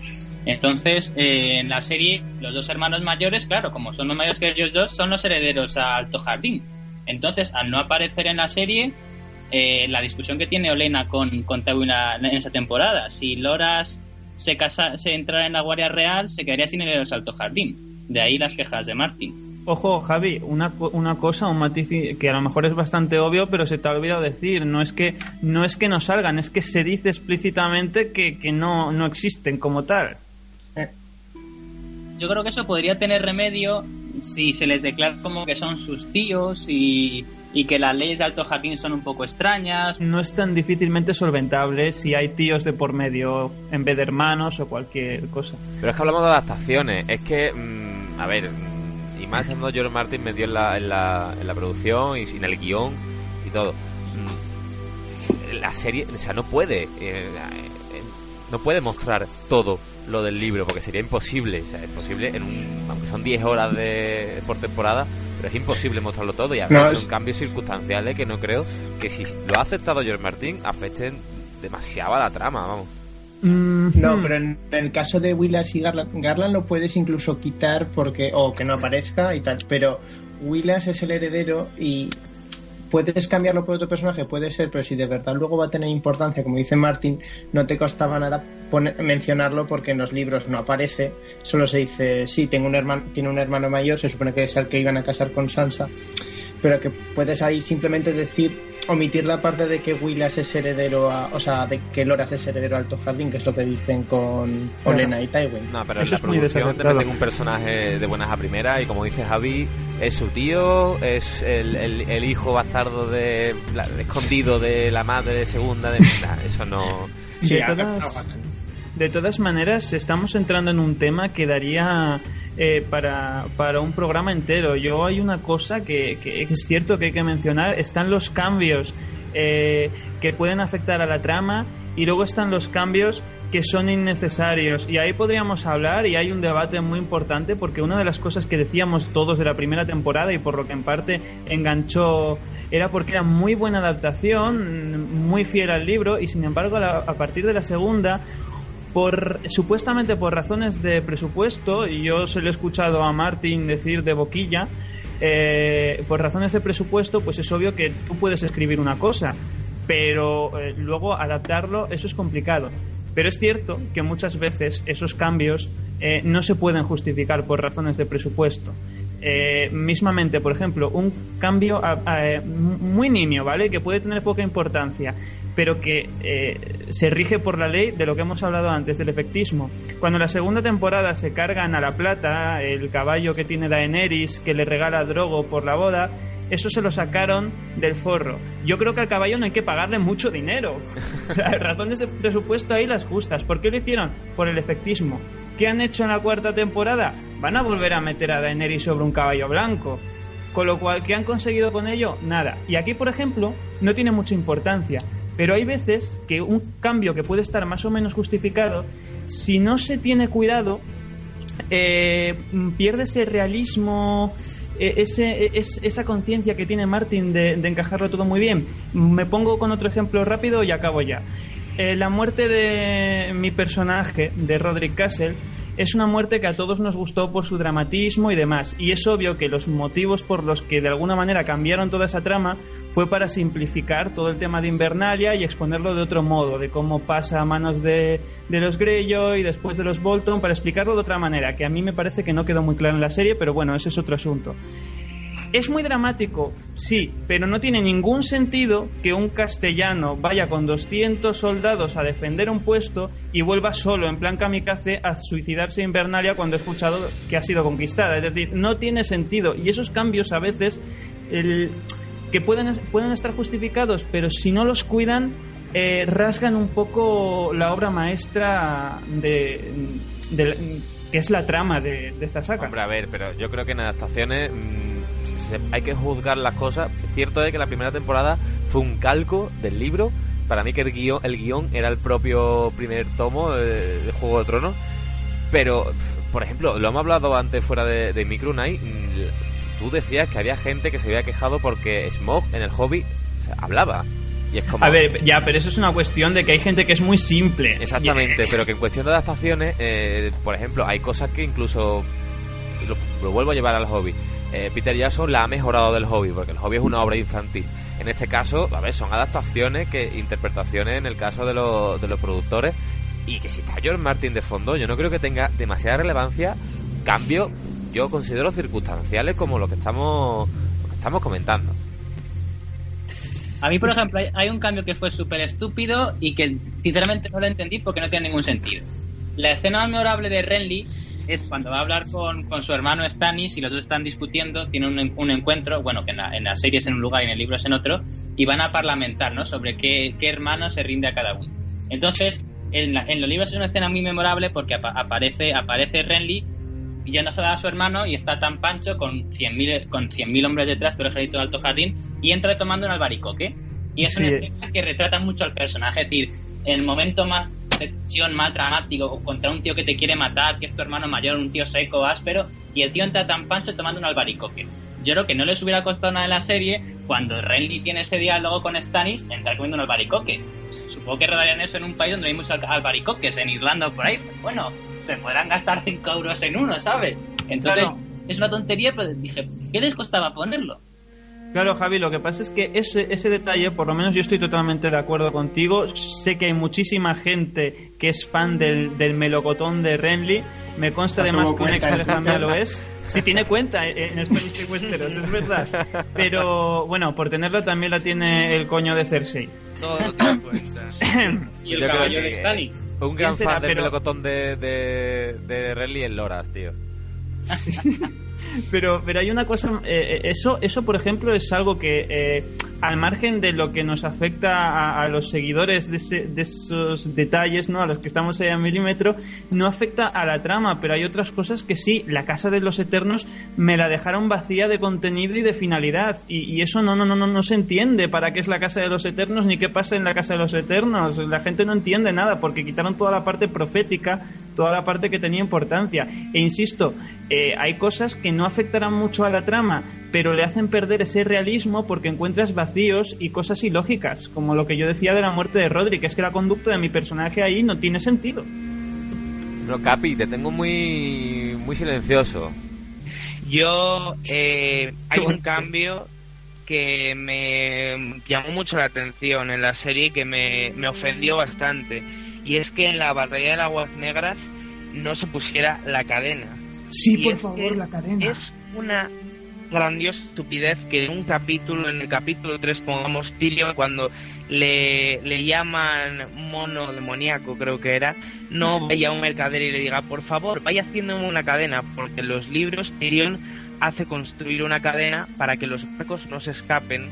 Entonces, eh, en la serie, los dos hermanos mayores, claro, como son los mayores que ellos dos, son los herederos a Alto Jardín. Entonces, al no aparecer en la serie, eh, la discusión que tiene Olena con, con en esa temporada, si Loras se, casa, se entrara en la Guardia Real, se quedaría sin herederos a Alto Jardín. De ahí las quejas de Martin. Ojo, Javi, una, una cosa, un matiz que a lo mejor es bastante obvio, pero se te ha olvidado decir. No es que no, es que no salgan, es que se dice explícitamente que, que no, no existen como tal. Yo creo que eso podría tener remedio si se les declara como que son sus tíos y, que las leyes de Alto Jardín son un poco extrañas. No es tan difícilmente solventable si hay tíos de por medio en vez de hermanos o cualquier cosa. Pero es que hablamos de adaptaciones. Es que, mm, a ver, y más cuando George Martin metió en la, en la, en la producción y sin el guion y todo. Mm, la serie, o sea, no puede, eh, eh, no puede mostrar todo lo del libro, porque sería imposible. O sea, es posible, en un, aunque son 10 horas de, por temporada, pero es imposible mostrarlo todo. Y a veces son cambios circunstanciales que no creo que si lo ha aceptado George Martin afecten demasiado a la trama, vamos. Mm, no, hmm. pero en, el caso de Willas y Garland, Garland lo puedes incluso quitar porque o que no aparezca y tal, pero Willas es el heredero y puedes cambiarlo por otro personaje, puede ser, pero si de verdad luego va a tener importancia, como dice Martin, no te costaba nada mencionarlo porque en los libros no aparece, solo se dice, sí, tengo un hermano, tiene un hermano mayor, se supone que es el que iban a casar con Sansa, pero que puedes ahí simplemente decir, omitir la parte de que Willas es heredero a, o sea, de que Loras es heredero a Alto Jardín, que es lo que dicen con Olena y Tywin. No, pero en la producción te meten un personaje de buenas a primeras y como dice Javi, es su tío, es el, el, hijo bastardo de, escondido de la madre de segunda de <laughs> eso no. De, todas, maneras estamos entrando en un tema que daría eh, para, para, un programa entero yo hay una cosa que, es cierto que hay que mencionar están los cambios eh, que pueden afectar a la trama y luego están los cambios que son innecesarios. Y ahí podríamos hablar y hay un debate muy importante porque una de las cosas que decíamos todos de la primera temporada y por lo que en parte enganchó era porque era muy buena adaptación, muy fiel al libro y sin embargo a, partir de la segunda por supuestamente por razones de presupuesto y yo se lo he escuchado a Martin decir de boquilla eh, por razones de presupuesto pues es obvio que tú puedes escribir una cosa pero eh, luego adaptarlo eso es complicado pero es cierto que muchas veces esos cambios eh, no se pueden justificar por razones de presupuesto. Eh, mismamente, por ejemplo, un cambio muy nimio, ¿vale? Que puede tener poca importancia, pero que eh, se rige por la ley de lo que hemos hablado antes, del efectismo. Cuando en la segunda temporada se cargan a la plata el caballo que tiene Daenerys, que le regala Drogo por la boda, eso se lo sacaron del forro. Yo creo que al caballo no hay que pagarle mucho dinero. <laughs> O sea, razones de presupuesto ahí las justas. ¿Por qué lo hicieron? Por el efectismo. ¿Qué han hecho en la cuarta temporada? Van a volver a meter a Daenerys sobre un caballo blanco. Con lo cual, ¿qué han conseguido con ello? Nada. Y aquí, por ejemplo, no tiene mucha importancia. Pero hay veces que un cambio que puede estar más o menos justificado, si no se tiene cuidado, eh, pierde ese realismo e, ese, e, esa conciencia que tiene Martin de, encajarlo todo muy bien. Me pongo con otro ejemplo rápido y acabo ya. Eh, la muerte de mi personaje, de Roderick Castle, es una muerte que a todos nos gustó por su dramatismo y demás. Y es obvio que los motivos por los que de alguna manera cambiaron toda esa trama fue para simplificar todo el tema de Invernalia y exponerlo de otro modo, de cómo pasa a manos de, de los Greyjoy y después de los Bolton, para explicarlo de otra manera, que a mí me parece que no quedó muy claro en la serie, pero bueno, ese es otro asunto. Es muy dramático, sí, pero no tiene ningún sentido que un castellano vaya con 200 soldados a defender un puesto y vuelva solo, en plan kamikaze, a suicidarse en Invernalia cuando ha escuchado que ha sido conquistada. Es decir, no tiene sentido. Y esos cambios a veces, el, que pueden, pueden estar justificados, pero si no los cuidan, eh, rasgan un poco la obra maestra de, que es la trama de, esta saga. Hombre, a ver, pero yo creo que en adaptaciones hay que juzgar las cosas. Cierto es que la primera temporada fue un calco del libro. Para mí que el guion, el guion era el propio primer tomo eh, de Juego de Tronos. Pero, por ejemplo, lo hemos hablado antes fuera de, de Micro Night. Mm, tú decías que había gente que se había quejado porque Smog en el hobby hablaba. Y es como... A ver, ya, pero eso es una cuestión de que hay gente que es muy simple. Exactamente, pero que en cuestión de adaptaciones, eh, por ejemplo, hay cosas que incluso lo, vuelvo a llevar al hobby. Eh, Peter Jackson la ha mejorado del hobby, porque el hobby es una obra infantil. En este caso, a ver, son adaptaciones, que interpretaciones en el caso de, los, de los productores, y que si está George Martin de fondo, yo no creo que tenga demasiada relevancia. Cambio, yo considero circunstanciales como lo que estamos, lo estamos comentando. A mí, por ejemplo, hay un cambio que fue súper estúpido y que sinceramente no lo entendí porque no tiene ningún sentido. La escena memorable de Renly es cuando va a hablar con, con, su hermano Stanis y los dos están discutiendo, tienen un, un encuentro, bueno, que en la, en la, serie es en un lugar y en el libro es en otro, y van a parlamentar, ¿no? Sobre qué, qué hermano se rinde a cada uno. Entonces, en, en, los libros es una escena muy memorable porque aparece, aparece Renly yéndose a su hermano y está tan pancho con 100.000 con 100 hombres detrás, todo el ejército de Alto Jardín, y entra tomando un albaricoque. Y es una escena que retrata mucho al personaje, es decir, en el momento más más dramático contra un tío que te quiere matar, que es tu hermano mayor, un tío seco, áspero, y el tío entra tan pancho tomando un albaricoque. Yo creo que no les hubiera costado nada en la serie cuando Renly tiene ese diálogo con Stannis entrar comiendo un albaricoque. Supongo que rodarían eso en un país donde hay muchos albaricoques, en Irlanda o por ahí. Bueno, se podrán gastar 5 euros en uno, ¿sabes? Entonces, es una tontería, pero dije, ¿qué les costaba ponerlo? Claro, Javi, lo que pasa es que ese, ese detalle, por lo menos yo estoy totalmente de acuerdo contigo. Sé que hay muchísima gente que es fan del, del melocotón de Renly. Me consta además que un ex pareja lo es. Si <laughs> tiene cuenta en Spanish Westeros, es verdad. Pero bueno, por tenerlo también la tiene el coño de Cersei. Todo tiene cuenta. <coughs> y el caballo de Stannis. Un gran fan del melocotón de, de, de Renly en Loras, tío. <laughs> pero, pero hay una cosa, eh, eh, eso, eso por ejemplo es algo que eh, al margen de lo que nos afecta a, los seguidores de, de, esos detalles, ¿no? A los que estamos ahí a milímetro, no afecta a la trama, pero hay otras cosas que sí, la Casa de los Eternos me la dejaron vacía de contenido y de finalidad, y, eso no, no, no, no, no se entiende para qué es la Casa de los Eternos ni qué pasa en la Casa de los Eternos. La gente no entiende nada porque quitaron toda la parte profética, toda la parte que tenía importancia. E insisto, eh, hay cosas que no afectarán mucho a la trama, pero le hacen perder ese realismo porque encuentras vacíos y cosas ilógicas, como lo que yo decía de la muerte de Rodri, que es que la conducta de mi personaje ahí no tiene sentido. No, Capi, te tengo muy, muy silencioso. Yo, eh, hay un <laughs> cambio que me llamó mucho la atención en la serie y que me, me ofendió bastante. Y es que en la batalla de las aguas negras no se pusiera la cadena. Sí, por favor, la cadena. Es una grandiosa estupidez que en un capítulo, en el capítulo 3, pongamos Tyrion cuando le, le llaman mono demoníaco, creo que era, no vaya a un mercader y le diga, por favor, vaya haciéndome una cadena, porque en los libros Tyrion hace construir una cadena para que los barcos no se escapen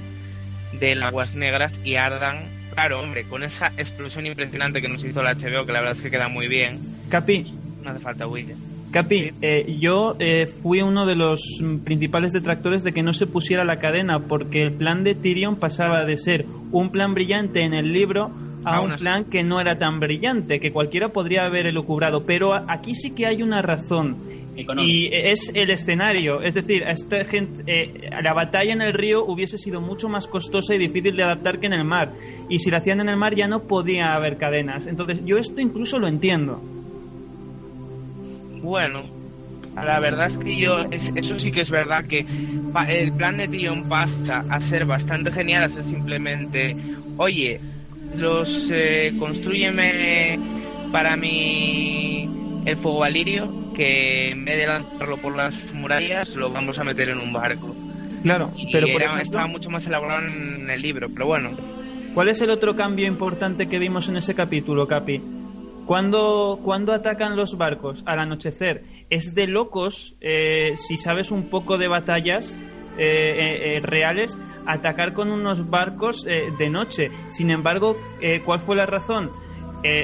de las aguas negras y ardan. Claro, hombre, con esa explosión impresionante que nos hizo la HBO, que la verdad es que queda muy bien. Capi. No hace falta William. Capi, eh, yo eh, fui uno de los principales detractores de que no se pusiera la cadena, porque el plan de Tyrion pasaba de ser un plan brillante en el libro a un plan que no era tan brillante, que cualquiera podría haber elucubrado. Pero aquí sí que hay una razón. Y es el escenario, es decir, a esta gente, eh, la batalla en el río hubiese sido mucho más costosa y difícil de adaptar que en el mar. Y si la hacían en el mar ya no podía haber cadenas. Entonces yo esto incluso lo entiendo. Bueno, la verdad es que yo, eso sí que es verdad que el plan de Tion pasa a ser bastante genial, a ser simplemente, oye, los eh, construyeme para mí el fuego alirio, que en vez de lanzarlo por las murallas, lo vamos a meter en un barco. Claro, pero por estaba mucho más elaborado en el libro, pero bueno. ¿Cuál es el otro cambio importante que vimos en ese capítulo, Capi? Cuando, cuando atacan los barcos al anochecer, es de locos, eh, si sabes un poco de batallas eh, eh, reales, atacar con unos barcos de noche. Sin embargo, ¿cuál fue la razón?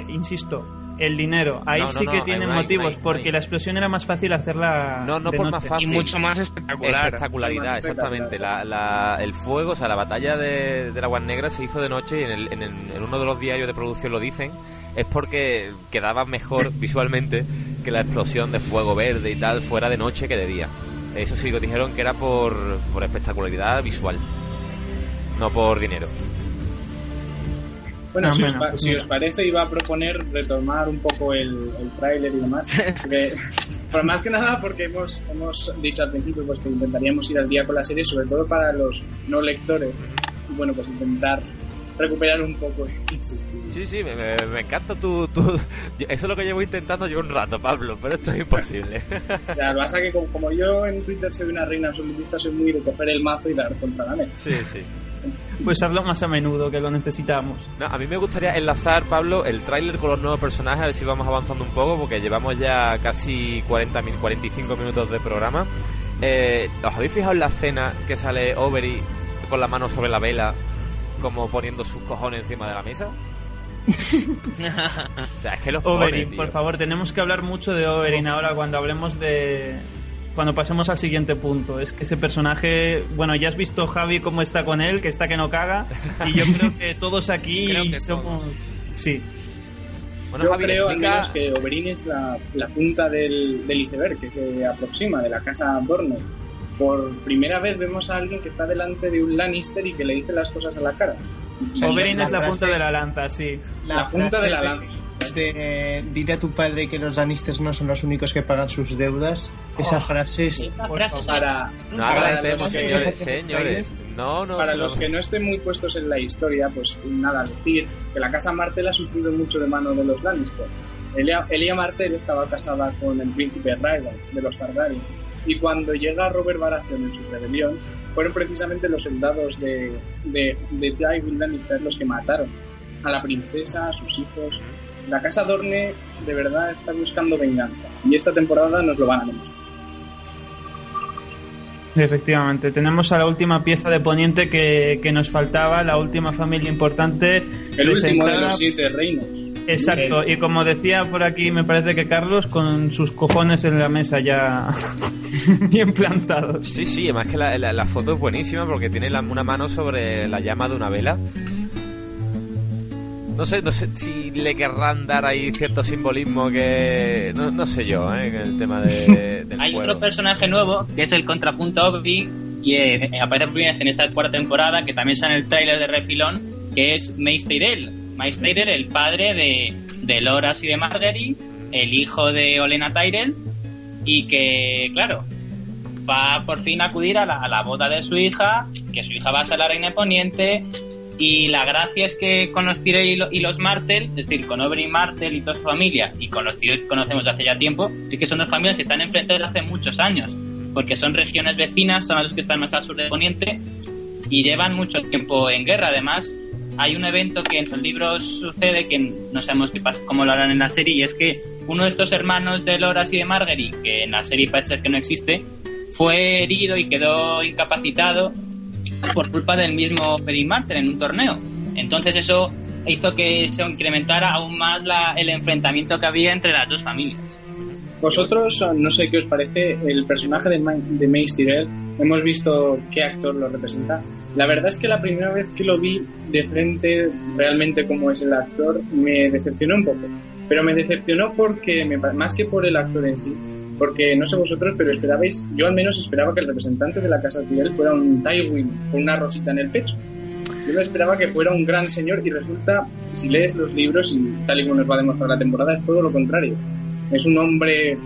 insisto, el dinero. Ahí sí que tienen motivos, porque la explosión era más fácil hacerla. No, no por más fácil. Y mucho más espectacular. Espectacularidad, exactamente. La, el fuego, o sea, la batalla de, de la Guan Negra se hizo de noche y en, el, en, en uno de los diarios de producción lo dicen. Es porque quedaba mejor visualmente que la explosión de fuego verde y tal fuera de noche que de día. Eso sí lo dijeron que era por, por espectacularidad visual, no por dinero. Bueno, si, os, parece, iba a proponer retomar un poco el, el tráiler y demás. <laughs> por más que nada porque hemos, hemos dicho al principio pues, que intentaríamos ir al día con la serie, sobre todo para los no lectores. Y bueno, pues intentar recuperar un poco Sí, sí, me, encanta tu, <laughs> Eso es lo que llevo intentando yo un rato, Pablo, pero esto es imposible. <laughs> ya, lo que pasa es que como, yo en Twitter soy una reina absolutista, soy muy de coger el mazo y dar contra la mesa. Sí, sí. Pues hablo más a menudo que lo necesitamos. a mí me gustaría enlazar, Pablo, el tráiler con los nuevos personajes, a ver si vamos avanzando un poco, porque llevamos ya casi 40, 45 minutos de programa. Eh, ¿Os habéis fijado en la escena que sale Overy con la mano sobre la vela, como poniendo sus cojones encima de la mesa? <laughs> o sea, es que los por favor, tenemos que hablar mucho de Oberyn ahora cuando hablemos de, cuando pasemos al siguiente punto. Es que ese personaje, bueno, ya has visto Javi cómo está con él, que está que no caga, y yo creo que todos aquí <laughs> somos... Sí. Bueno, yo creo al menos que Oberyn es la, punta del, del, iceberg que se aproxima de la casa Dorne. Por primera vez vemos a alguien que está delante de un Lannister y que le dice las cosas a la cara. Oberyn es la punta de la lanza, sí. La, punta de la lanza de dile a tu padre que los Lannisters no son los únicos que pagan sus deudas. esa oh, frase es para, no agradecemos, señores, <laughs> señores. No, no, para los que no estén muy puestos en la historia, pues nada, decir que la casa Martel ha sufrido mucho de mano de los Lannister. Elia, Elia Martel estaba casada con el príncipe Rhaegar de los Targaryen y cuando llega Robert Baratheon en su rebelión fueron precisamente los soldados de, de, de Tywin Lannister los que mataron a la princesa, a sus hijos la casa Dorne de verdad está buscando venganza y esta temporada nos lo van a demostrar. Efectivamente, tenemos a la última pieza de Poniente que, nos faltaba, la última familia importante. El último de los siete reinos. Exacto, y como decía por aquí, me parece que Carlos, con sus cojones en la mesa ya <laughs> bien plantados. Sí, sí, además que la, foto es buenísima porque tiene una mano sobre la llama de una vela no sé, no sé si le querrán dar ahí cierto simbolismo que. No, sé yo, ¿eh? En el tema de. <laughs> Del Hay otro personaje nuevo que es el contrapunto Obi, que aparece por primera vez en esta cuarta temporada, que también está en el tráiler de Refilón, que es Mace Tyrell. Mace Tyrell, el padre de, de Loras y de Margery, el hijo de Olena Tyrell, y que, claro, va por fin a acudir a la, boda de su hija, que su hija va a ser la reina poniente, y la gracia es que con los Tyrell y los Martel, es decir, con Oberyn Martel y toda su familia, y con los Tyrell que conocemos de hace ya tiempo, es que son dos familias que están enfrentadas hace muchos años, porque son regiones vecinas, son las que están más al sur de Poniente, y llevan mucho tiempo en guerra. Además, hay un evento que en los libros sucede, que no sabemos qué pasa, cómo lo harán en la serie, y es que uno de estos hermanos de Loras y de Margery, que en la serie parece que no existe, fue herido y quedó incapacitado por culpa del mismo Perry en un torneo. Entonces eso hizo que se incrementara aún más el enfrentamiento que había entre las dos familias. Vosotros, no sé qué os parece, el personaje de, de Mace Tyrell, hemos visto qué actor lo representa. La verdad es que la primera vez que lo vi de frente, realmente como es el actor, me decepcionó un poco. Pero me decepcionó porque, más que por el actor en sí, porque no sé vosotros, pero esperabais, yo al menos esperaba que el representante de la Casa Tyrell fuera un Tywin con una rosita en el pecho. Yo me esperaba que fuera un gran señor y resulta, si lees los libros y tal y como nos va a demostrar la temporada, es todo lo contrario. Es un hombre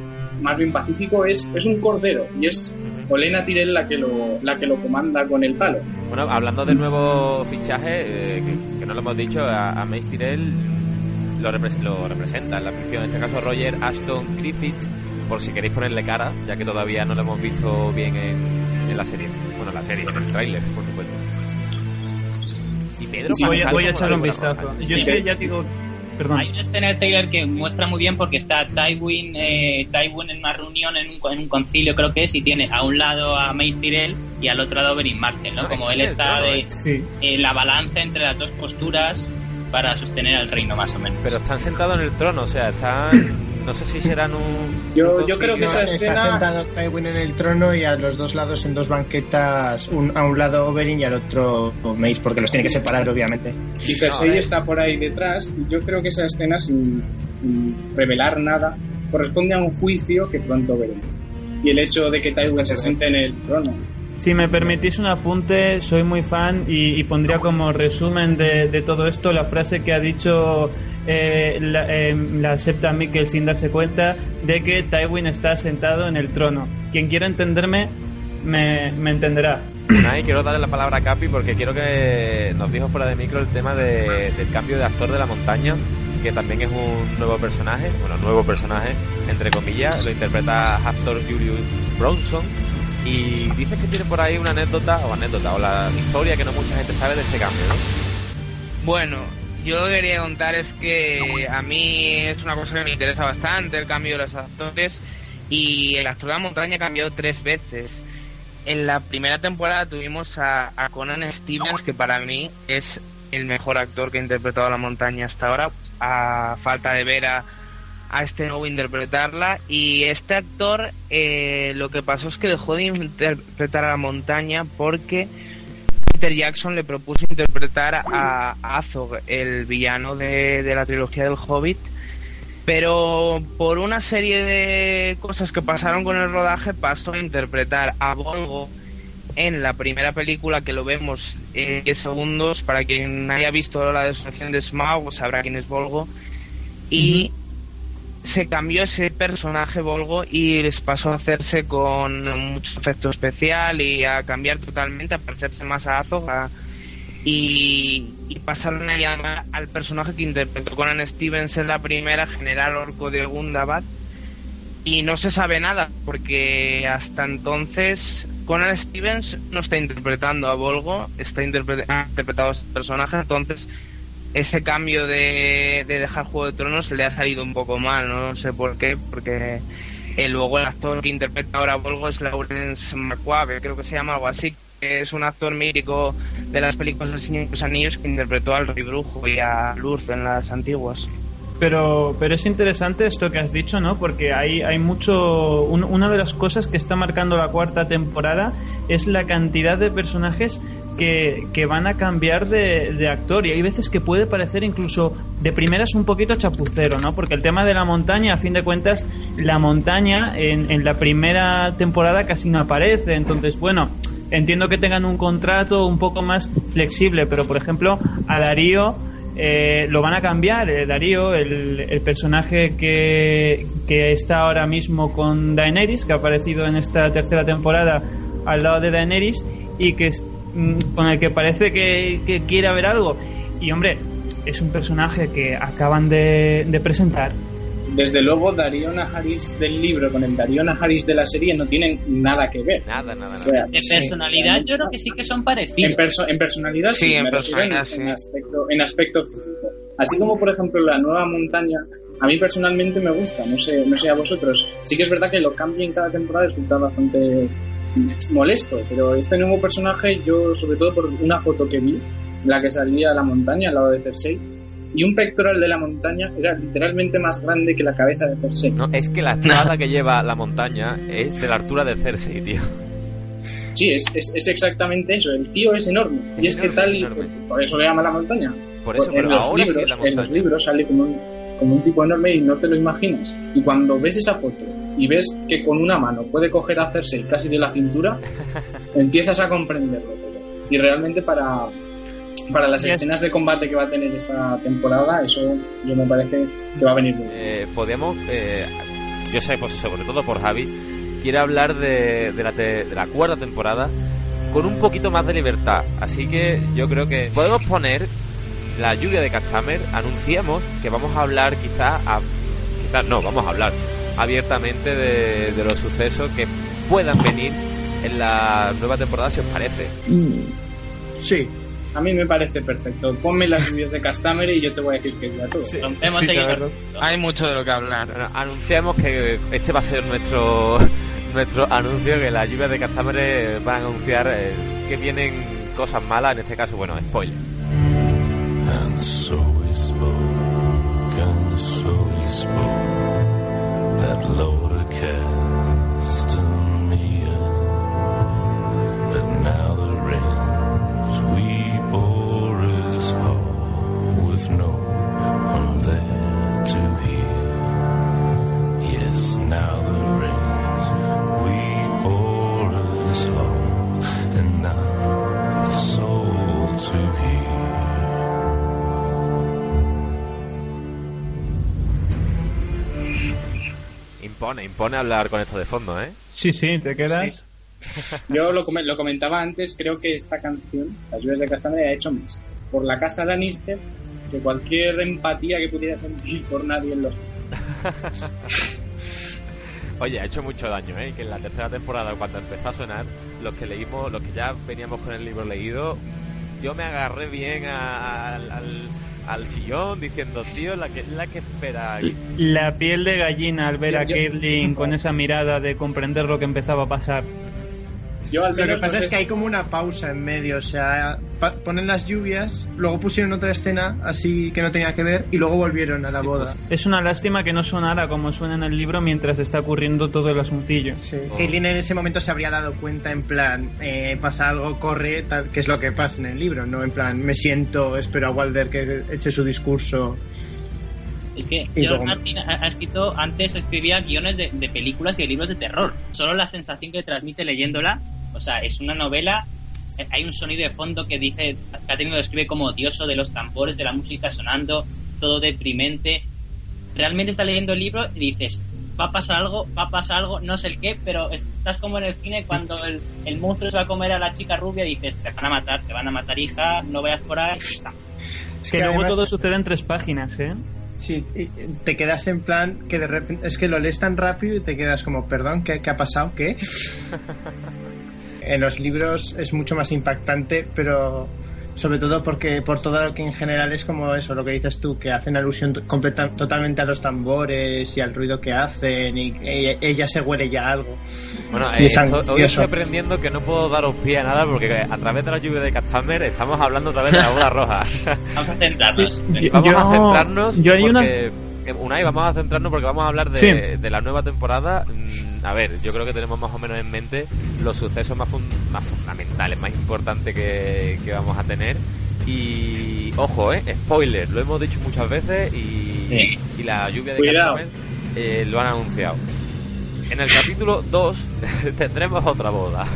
más bien pacífico, es, es un cordero y es Olena Tyrell la que lo, la que lo comanda con el palo. Bueno, hablando del nuevo fichaje, eh, que, no lo hemos dicho, a, a Mace Tyrell lo, lo representa en la ficción, en este caso Roger Ashton Griffiths por si queréis ponerle cara, ya que todavía no lo hemos visto bien en, en la serie. Bueno, la serie, en el tráiler, por supuesto. Y Pedro, voy, a, voy a echar un vistazo. Yo es que ya digo hay una escena del trailer que muestra muy bien porque está Tywin, eh, Tywin en una reunión, en un, concilio creo que es, y tiene a un lado a Mace Tyrell y al otro lado a Berin Martel, ¿no? Como él está de eh, la balanza entre las dos posturas para sostener el reino más o menos. Pero están sentados en el trono, o sea, están <clears throat> no sé si serán un. Yo, yo creo que esa escena. Está sentado Tywin en el trono y a los dos lados en dos banquetas, un, a un lado Oberyn y al otro Mace, porque los tiene que separar, obviamente. Y Cersei está por ahí detrás, y yo creo que esa escena, sin, revelar nada, corresponde a un juicio que pronto veremos. Y el hecho de que Tywin se siente en el trono. Si me permitís un apunte, soy muy fan y, pondría como resumen de, de, todo esto la frase que ha dicho eh, la, eh, la, acepta Mikkel sin darse cuenta de que Tywin está sentado en el trono. Quien quiera entenderme, me, entenderá. y quiero darle la palabra a Capi porque quiero que nos dijo fuera de micro el tema de, del cambio de actor de la montaña, que también es un nuevo personaje, bueno, nuevo personaje, entre comillas, lo interpreta actor Julius Bronson. Y dice que tiene por ahí una anécdota, o anécdota, o la historia que no mucha gente sabe de este cambio, ¿no? Bueno, yo quería contar es que a mí es una cosa que me interesa bastante el cambio de los actores y el actor de la montaña cambió tres veces. En la primera temporada tuvimos a, Conan Stevens, que para mí es el mejor actor que ha interpretado la montaña hasta ahora, a falta de ver a, este nuevo interpretarla. Y este actor eh, lo que pasó es que dejó de interpretar a la montaña porque Peter Jackson le propuso interpretar a Azog, el villano de, la trilogía del Hobbit, pero por una serie de cosas que pasaron con el rodaje pasó a interpretar a Volgo en la primera película que lo vemos en 10 segundos. Para quien haya visto la desolación de Smaug sabrá quién es Volgo. Y se cambió ese personaje Volgo y les pasó a hacerse con mucho efecto especial y a cambiar totalmente, a parecerse más a Azog y, y, pasaron a llamar al personaje que interpretó Conan Stevens en la primera, General Orco de Gundabad. Y no se sabe nada porque hasta entonces Conan Stevens no está interpretando a Volgo, está interpretando a ese personaje, entonces ese cambio de, de dejar Juego de Tronos le ha salido un poco mal, no sé por qué, porque luego el actor que interpreta ahora a Volgo es Lawrence McQuabe, creo que se llama algo así, que es un actor mítico de las películas de Señor de los Anillos que interpretó al Rey Brujo y a Lurz en las antiguas. Pero, pero es interesante esto que has dicho, ¿no? Porque hay, hay mucho. una de las cosas que está marcando la cuarta temporada es la cantidad de personajes que, van a cambiar de, actor y hay veces que puede parecer incluso de primeras un poquito chapucero, ¿no? Porque el tema de la montaña, a fin de cuentas, la montaña en, en la primera temporada casi no aparece, entonces, bueno, entiendo que tengan un contrato un poco más flexible, pero por ejemplo, a Darío eh, lo van a cambiar. Eh, Darío, el, el personaje que, que, está ahora mismo con Daenerys, que ha aparecido en esta tercera temporada al lado de Daenerys y que con el que parece que, quiere haber algo. Y hombre, es un personaje que acaban de, presentar. Desde luego, Darío Najaris del libro con el Darío Najaris de la serie no tienen nada que ver. Nada, nada, nada. en personalidad, yo creo que sí que son parecidos. En, personalidad, sí, en, personalidad, en, aspecto, en aspecto físico. Así como, por ejemplo, la nueva montaña, a mí personalmente me gusta, no sé, no sé a vosotros. Sí que es verdad que lo cambia en cada temporada resulta bastante molesto, pero este nuevo personaje, yo sobre todo por una foto que vi, la que salía a la montaña al lado de Cersei, y un pectoral de la montaña era literalmente más grande que la cabeza de Cersei. No, es que la <laughs> espada que lleva la montaña es de la altura de Cersei, tío. Sí, es, es, exactamente eso, el tío es enorme. y es que tal, y, por eso le llama la montaña. Por eso, en, los libros, en los libros sale como un, como un tipo enorme y no te lo imaginas. Y cuando ves esa foto y ves que con una mano puede coger a hacerse casi de la cintura, <laughs> empiezas a comprenderlo Y realmente para, para las escenas de combate que va a tener esta temporada, eso yo me parece que va a venir muy bien. Eh, podemos, eh, yo sé, pues, sobre todo por Javi, quiere hablar de, de, la de la cuarta temporada con un poquito más de libertad. Así que yo creo que podemos poner la lluvia de Castamer, anunciamos que vamos a hablar quizás a... Quizás no, vamos a hablar abiertamente de, los sucesos que puedan venir en la nueva temporada, si os parece. Sí, a mí me parece perfecto. Ponme las lluvias de Castamere y yo te voy a decir que ya todo. Hay mucho de lo que hablar. anunciamos que este va a ser nuestro <laughs> nuestro anuncio que las lluvias de Castamere van a anunciar eh, que vienen cosas malas, en este caso, bueno, spoiler. And so Impone, impone hablar con esto de fondo, ¿eh? Sí, sí, te quedas. <laughs> Yo lo, lo, comentaba antes, creo que esta canción, Las lluvias de Castañeda, ha hecho más por la casa de Lannister que cualquier empatía que pudiera sentir por nadie en los. <laughs> Oye, ha hecho mucho daño, ¿eh? Que en la tercera temporada, cuando empezó a sonar, los que leímos, los que ya veníamos con el libro leído, yo me agarré bien al, al, sillón diciendo, tío, la que, la que espera. La piel de gallina al ver a Caitlyn con esa mirada de comprender lo que empezaba a pasar lo que pasa es que hay como una pausa en medio, o sea, ponen las lluvias, luego pusieron otra escena así que no tenía que ver y luego volvieron a la boda. Pues, es una lástima que no sonara como suena en el libro mientras está ocurriendo todo el asuntillo. Sí. Oh. en ese momento se habría dado cuenta en plan, eh, pasa algo, corre, tal, que es lo que pasa en el libro, ¿no? En plan, me siento, espero a Walder que eche su discurso. Es que George Martin ha, escrito, antes escribía guiones de, de, películas y de libros de terror. Solo la sensación que transmite leyéndola o sea, es una novela. Eh, hay un sonido de fondo que dice, Catherine lo describe como odioso de los tambores, de la música sonando, todo deprimente. Realmente estás leyendo el libro y dices, va a pasar algo, va a pasar algo, no sé el qué, pero estás como en el cine cuando el, el monstruo se va a comer a la chica rubia y dices, te van a matar, te van a matar hija, no vayas por ahí. Es que, luego todo sucede en tres páginas, ¿eh? Sí, te quedas en plan que de repente es que lo lees tan rápido y te quedas como, perdón, ¿qué, qué ha pasado? ¿Qué? <laughs> en los libros es mucho más impactante, pero sobre todo porque por todo lo que en general es como eso, lo que dices tú, que hacen alusión completa, totalmente a los tambores y al ruido que hacen y ella, se huele ya algo. Bueno, eh, hoy estoy aprendiendo que no puedo daros pie a nada porque a través de la lluvia de Castamer estamos hablando otra vez de la bola <laughs> roja. Vamos a centrarnos. <laughs> Vamos a centrarnos yo hay porque... Una... vamos a centrarnos porque vamos a hablar de, de la nueva temporada a ver, yo creo que tenemos más o menos en mente los sucesos más, más fundamentales, más importantes que, vamos a tener. Y ojo, eh, spoiler, lo hemos dicho muchas veces y, la lluvia de eh, lo han anunciado. En el capítulo 2 <laughs> tendremos otra boda.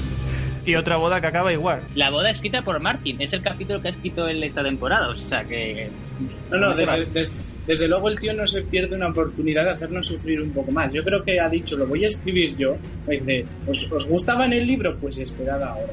<laughs> y otra boda que acaba igual. La boda escrita por Martin, es el capítulo que ha escrito en esta temporada, o sea que... No, no, desde luego el tío no se pierde una oportunidad de hacernos sufrir un poco más. Yo creo que ha dicho, lo voy a escribir yo. Dice, ¿os, os gustaba en el libro? Pues esperad ahora.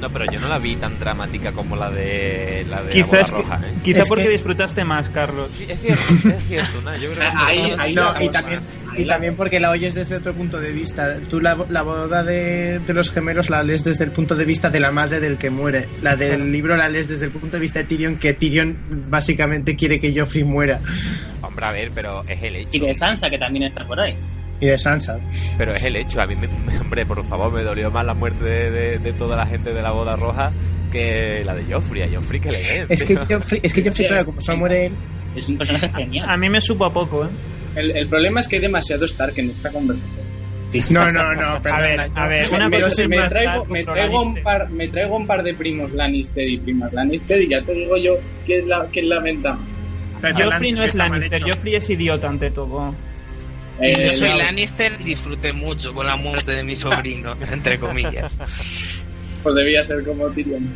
No, pero yo no la vi tan dramática como la de la de la roja, ¿eh? Quizá porque disfrutaste más, Carlos. Sí, es cierto, es cierto. ¿no? Yo creo que <laughs> ahí, ahí no, y también, y también porque la oyes desde otro punto de vista. Tú la, la boda de, de, los gemelos la lees desde el punto de vista de la madre del que muere. La del libro la lees desde el punto de vista de Tyrion, que Tyrion básicamente quiere que Joffrey muera. Hombre, a ver, pero es el hecho. Y de Sansa, que también está por ahí y de Sansa. Pero es el hecho, a mí, me, hombre, por favor, me dolió más la muerte de, de, toda la gente de la boda roja que la de Joffrey. A Joffrey que le Es que <laughs> Joffrey, es que Joffrey, claro, como solo muere él. Es un personaje genial. A mí me supo a poco, ¿eh? El, el problema es que hay demasiado Stark en esta conversación. No, no, no, perdón, a ver, a ver, una me, cosa me, traigo, me, traigo un par, me traigo un par de primos Lannister y primas Lannister y ya te digo yo quién la, quién la venta más. Joffrey no es Lannister, Joffrey es idiota ante todo. Eh, yo soy Lannister y disfruté mucho con la muerte de mi sobrino, <laughs> entre comillas. Pues debía ser como Tyrion.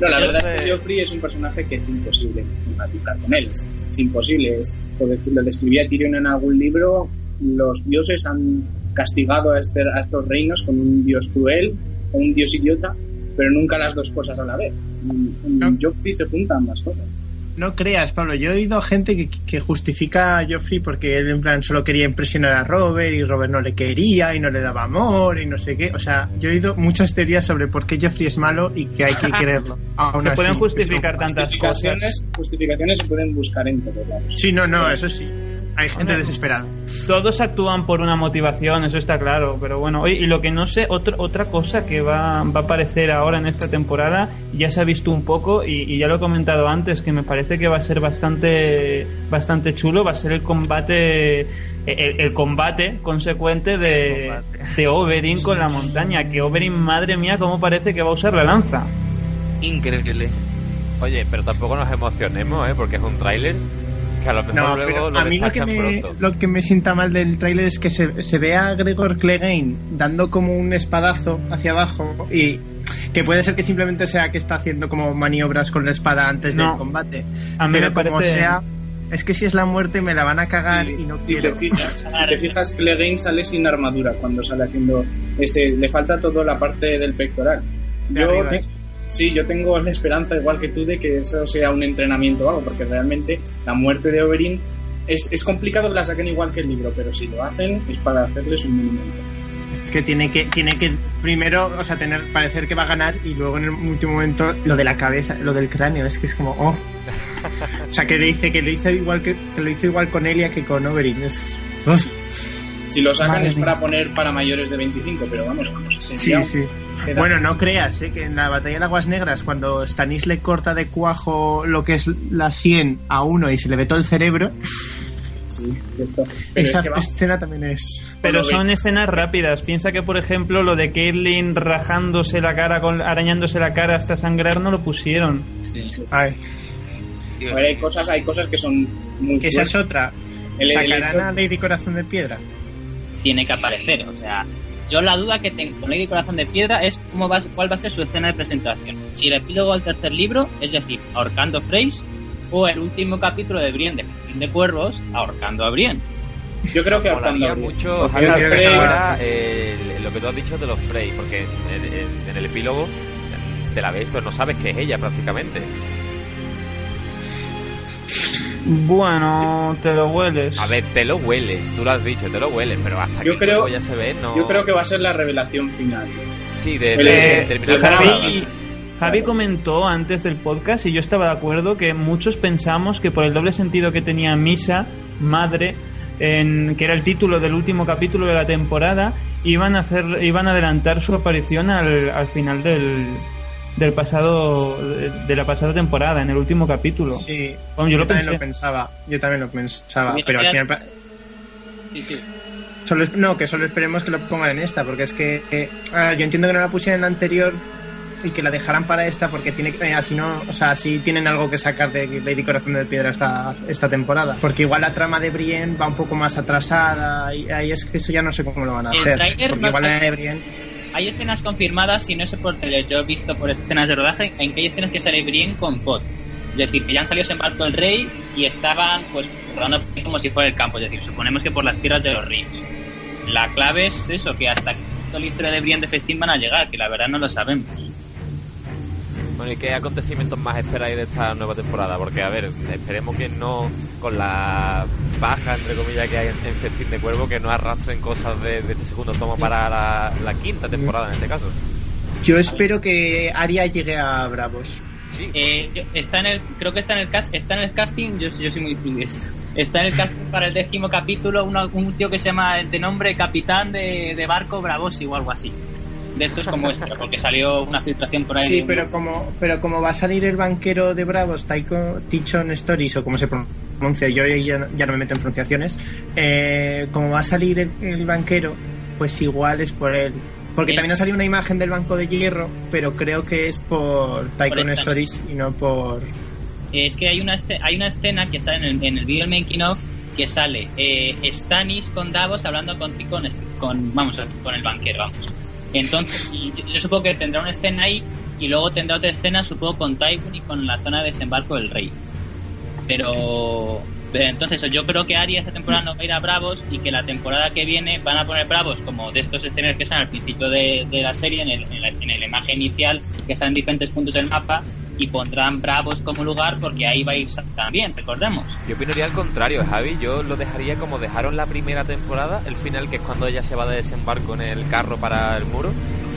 No, la verdad es que Joffrey es un personaje que es imposible empatizar con él. Es, imposible. Es, lo describía Tyrion en algún libro. Los dioses han castigado a, este, a estos reinos con un dios cruel o un dios idiota, pero nunca las dos cosas a la vez. En, Joffrey se juntan ambas cosas. No creas, Pablo. Yo he oído gente que, que, justifica a Joffrey porque él en plan solo quería impresionar a Robert y Robert no le quería y no le daba amor y no sé qué. O sea, yo he oído muchas teorías sobre por qué Joffrey es malo y que hay que quererlo. se pueden justificar tantas cosas. Justificaciones se pueden buscar en todos lados. Sí, no, no, eso sí. Hay gente desesperada. Todos actúan por una motivación, eso está claro. Pero bueno, oye, y lo que no sé, otro, otra cosa que va, va a aparecer ahora en esta temporada, ya se ha visto un poco y, y, ya lo he comentado antes, que me parece que va a ser bastante, bastante chulo, va a ser el combate. El, el combate consecuente de, de Oberyn con la montaña. Que Oberyn, madre mía, cómo parece que va a usar la lanza. Increíble. Oye, pero tampoco nos emocionemos, ¿eh? Porque es un tráiler que a lo mejor No, luego pero lo a mí lo que, me, pronto. lo que me sienta mal del tráiler es que se, se ve a Gregor Clegane dando como un espadazo hacia abajo y que puede ser que simplemente sea que está haciendo como maniobras con la espada antes No. del combate. A mí pero me como parece- sea, es que si es la muerte me la van a cagar y no Si quiero. te fijas, si te <laughs> fijas Clegane sale sin armadura cuando sale haciendo ese. Le falta toda la parte del pectoral. De Yo arriba, ¿eh? Sí, yo tengo la esperanza, igual que tú, de que eso sea un entrenamiento o algo, porque realmente la muerte de Oberyn es, es complicado que la saquen igual que el libro, pero si lo hacen es para hacerles un monumento. Es que tiene que tiene que primero, o sea, tener parecer que va a ganar y luego en el último momento lo de la cabeza, lo del cráneo, es que es como oh. O sea, que le dice que lo hizo igual que, que lo hizo igual con Elia que con Oberyn, es Si lo sacan Madre es mía. para poner para mayores de 25, pero vamos, Sí, sería sí. queda- Bueno, no creas, ¿eh? que en la batalla de Aguas Negras, cuando Stanis le corta de cuajo lo que es la sien a uno y se le ve todo el cerebro, Sí, esa es que va- escena también es... Pero son escenas rápidas. Piensa que, por ejemplo, lo de Caitlyn rajándose la cara, con, arañándose la cara hasta sangrar, no lo pusieron. Ay, a ver, hay cosas, hay cosas que son muy esa es otra. El- el ¿Sacarán hecho- a Lady Corazón de Piedra? tiene que aparecer. O sea, yo la duda que tengo con Lady Corazón de Piedra es cómo va, cuál va a ser su escena de presentación. Si el epílogo al tercer libro, es decir, ahorcando a Freys, o el último capítulo de Brienne de Festín de Cuervos, ahorcando a Brienne. Yo creo que ahorcando- mucho porque Javier, creo que eh, lo que tú has dicho de los Frey, porque en, en- en el epílogo te la ves, pero no sabes que es ella prácticamente. Bueno, te lo hueles. A ver, te lo hueles, tú lo has dicho, te lo hueles, pero hasta Yo que creo- luego ya se ve, no. Yo creo que va a ser la revelación final. Sí, de, de- de terminar la Javi. Javi comentó antes del podcast y yo estaba de acuerdo que muchos pensamos que por el doble sentido que tenía Misa, Madre, en, que era el título del último capítulo de la temporada, iban a hacer, iban a adelantar su aparición al, al final del, del pasado, de, la pasada temporada, en el último capítulo. Sí, Bueno, yo lo también pensé. lo pensaba. Yo también lo pensaba, Mira, pero al final... Sí, sí. Solo es- no, que solo esperemos que lo pongan en esta, porque es que eh, ah, yo entiendo que no la pusieran en la anterior y que la dejaran para esta, porque tiene que- eh, así no, o sea, así tienen algo que sacar de Lady Corazón de Piedra esta, esta temporada. Porque igual la trama de Brienne va un poco más atrasada y ahí es que eso ya no sé cómo lo van a El hacer. Porque igual la de Brienne Hay escenas confirmadas, y no sé por tele, yo he visto por escenas de rodaje, en que hay escenas que sale Brienne con Pot. Es decir, que ya han salido en barco el rey y estaban pues rodando como si fuera el campo. Es decir, suponemos que por las tierras de los ríos. La clave es eso, que hasta toda la historia de Brienne de Festín van a llegar, que la verdad no lo sabemos. Bueno, ¿y qué acontecimientos más esperáis de esta nueva temporada? Porque, a ver, esperemos que no, con la baja, entre comillas, que hay en, en Festín de Cuervo, que no arrastren cosas de, de este segundo tomo para la, la quinta temporada, en este caso. Yo espero que Aria llegue a Bravos. Sí, Eh, yo- está en el, creo que está en el cast, está en el casting, yo, yo soy muy esto. Está en el casting para el décimo capítulo una- un tío que se llama de nombre Capitán de, de Barco Bravosi o algo así. De estos como esto, porque salió una filtración por ahí. Sí, pero como, pero como va a salir el banquero de Bravos, Taiko Tichon Stories, o como se pronuncia, yo ya, ya no me meto en pronunciaciones, eh, como va a salir el, el banquero, pues igual es por él. Porque también ha salido una imagen del banco de hierro, pero creo que es por Taikon esta. Stories y no por... Es que hay una, hay una escena que sale en el, en el video making of que sale eh, Stannis con Davos hablando con, con, con, vamos, con el banquero, vamos. Entonces, yo, supongo que tendrá una escena ahí y luego tendrá otra escena, supongo, con Tywin y con la zona de desembarco del rey. Pero entonces yo creo que Arya esta temporada no va a ir a Bravos y que la temporada que viene van a poner Bravos como de estos escenarios que salen al principio de, de la serie, en, el, en, la, en la imagen inicial, que salen diferentes puntos del mapa, y pondrán Bravos como lugar porque ahí vais también, recordemos. Yo opinaría al contrario, Javi. Yo lo dejaría como dejaron la primera temporada, el final que es cuando ella se va de desembarco en el carro para el muro.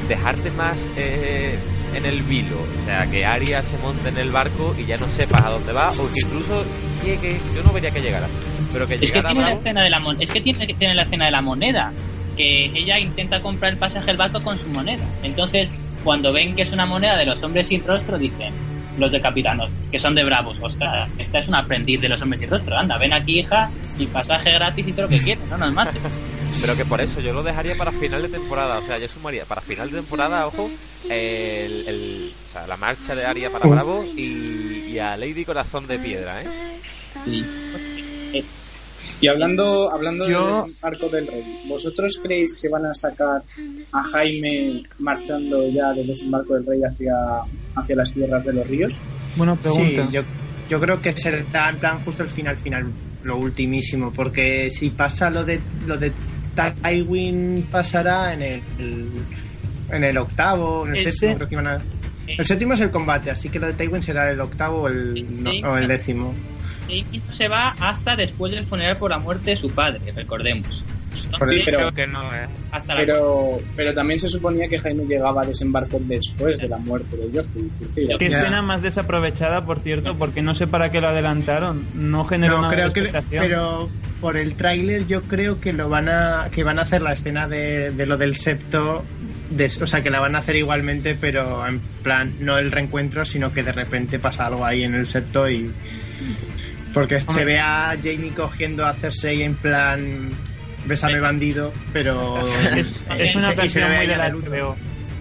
Dejarte más eh, en el vilo, o sea, que Arya se monte en el barco y ya no sepas a dónde va, o que incluso llegue, yo no vería que llegara, pero que es que tiene la escena de la es que tiene que tener la escena de la moneda, que ella intenta comprar el pasaje del barco con su moneda. Entonces, cuando ven que es una moneda de los hombres sin rostro, dicen, los de capitanos, que son de bravos, ostras, esta es un aprendiz de los hombres sin rostro, anda, ven aquí hija, y pasaje gratis y todo lo que quieres, no nos mates. <laughs> Pero que por eso yo lo dejaría para final de temporada, o sea, yo sumaría para final de temporada, ojo, el, o sea, la marcha de Aria para Bravo y, a Lady Corazón de Piedra, ¿eh? Sí. Y hablando, hablando del desembarco del rey, ¿vosotros creéis que van a sacar a Jaime marchando ya del desembarco del rey hacia, hacia las tierras de los ríos? Bueno, pregunta. yo, yo creo que será en plan justo el final final, lo ultimísimo, porque si pasa lo de lo de Tywin pasará en el, en el octavo, en el, séptimo, creo que iban a... El séptimo es el combate, así que lo de Tywin será el octavo o el, o el décimo y no se va hasta después del funeral por la muerte de su padre, recordemos. Sí, pero, que no, eh. hasta pero, pero también se suponía que Jaime llegaba a desembarco después de la muerte de Joffrey. Qué escena más desaprovechada, por cierto, porque no sé para qué lo adelantaron. No generó no, creo que, Pero por el tráiler yo creo que lo van a que van a hacer la escena de, de lo del septo o sea, que la van a hacer igualmente, pero en plan, no el reencuentro, sino que de repente pasa algo ahí en el septo y, porque se ve a Jamie cogiendo a Cersei en plan Bésame bandido, pero es, una ocasión muy de la HBO.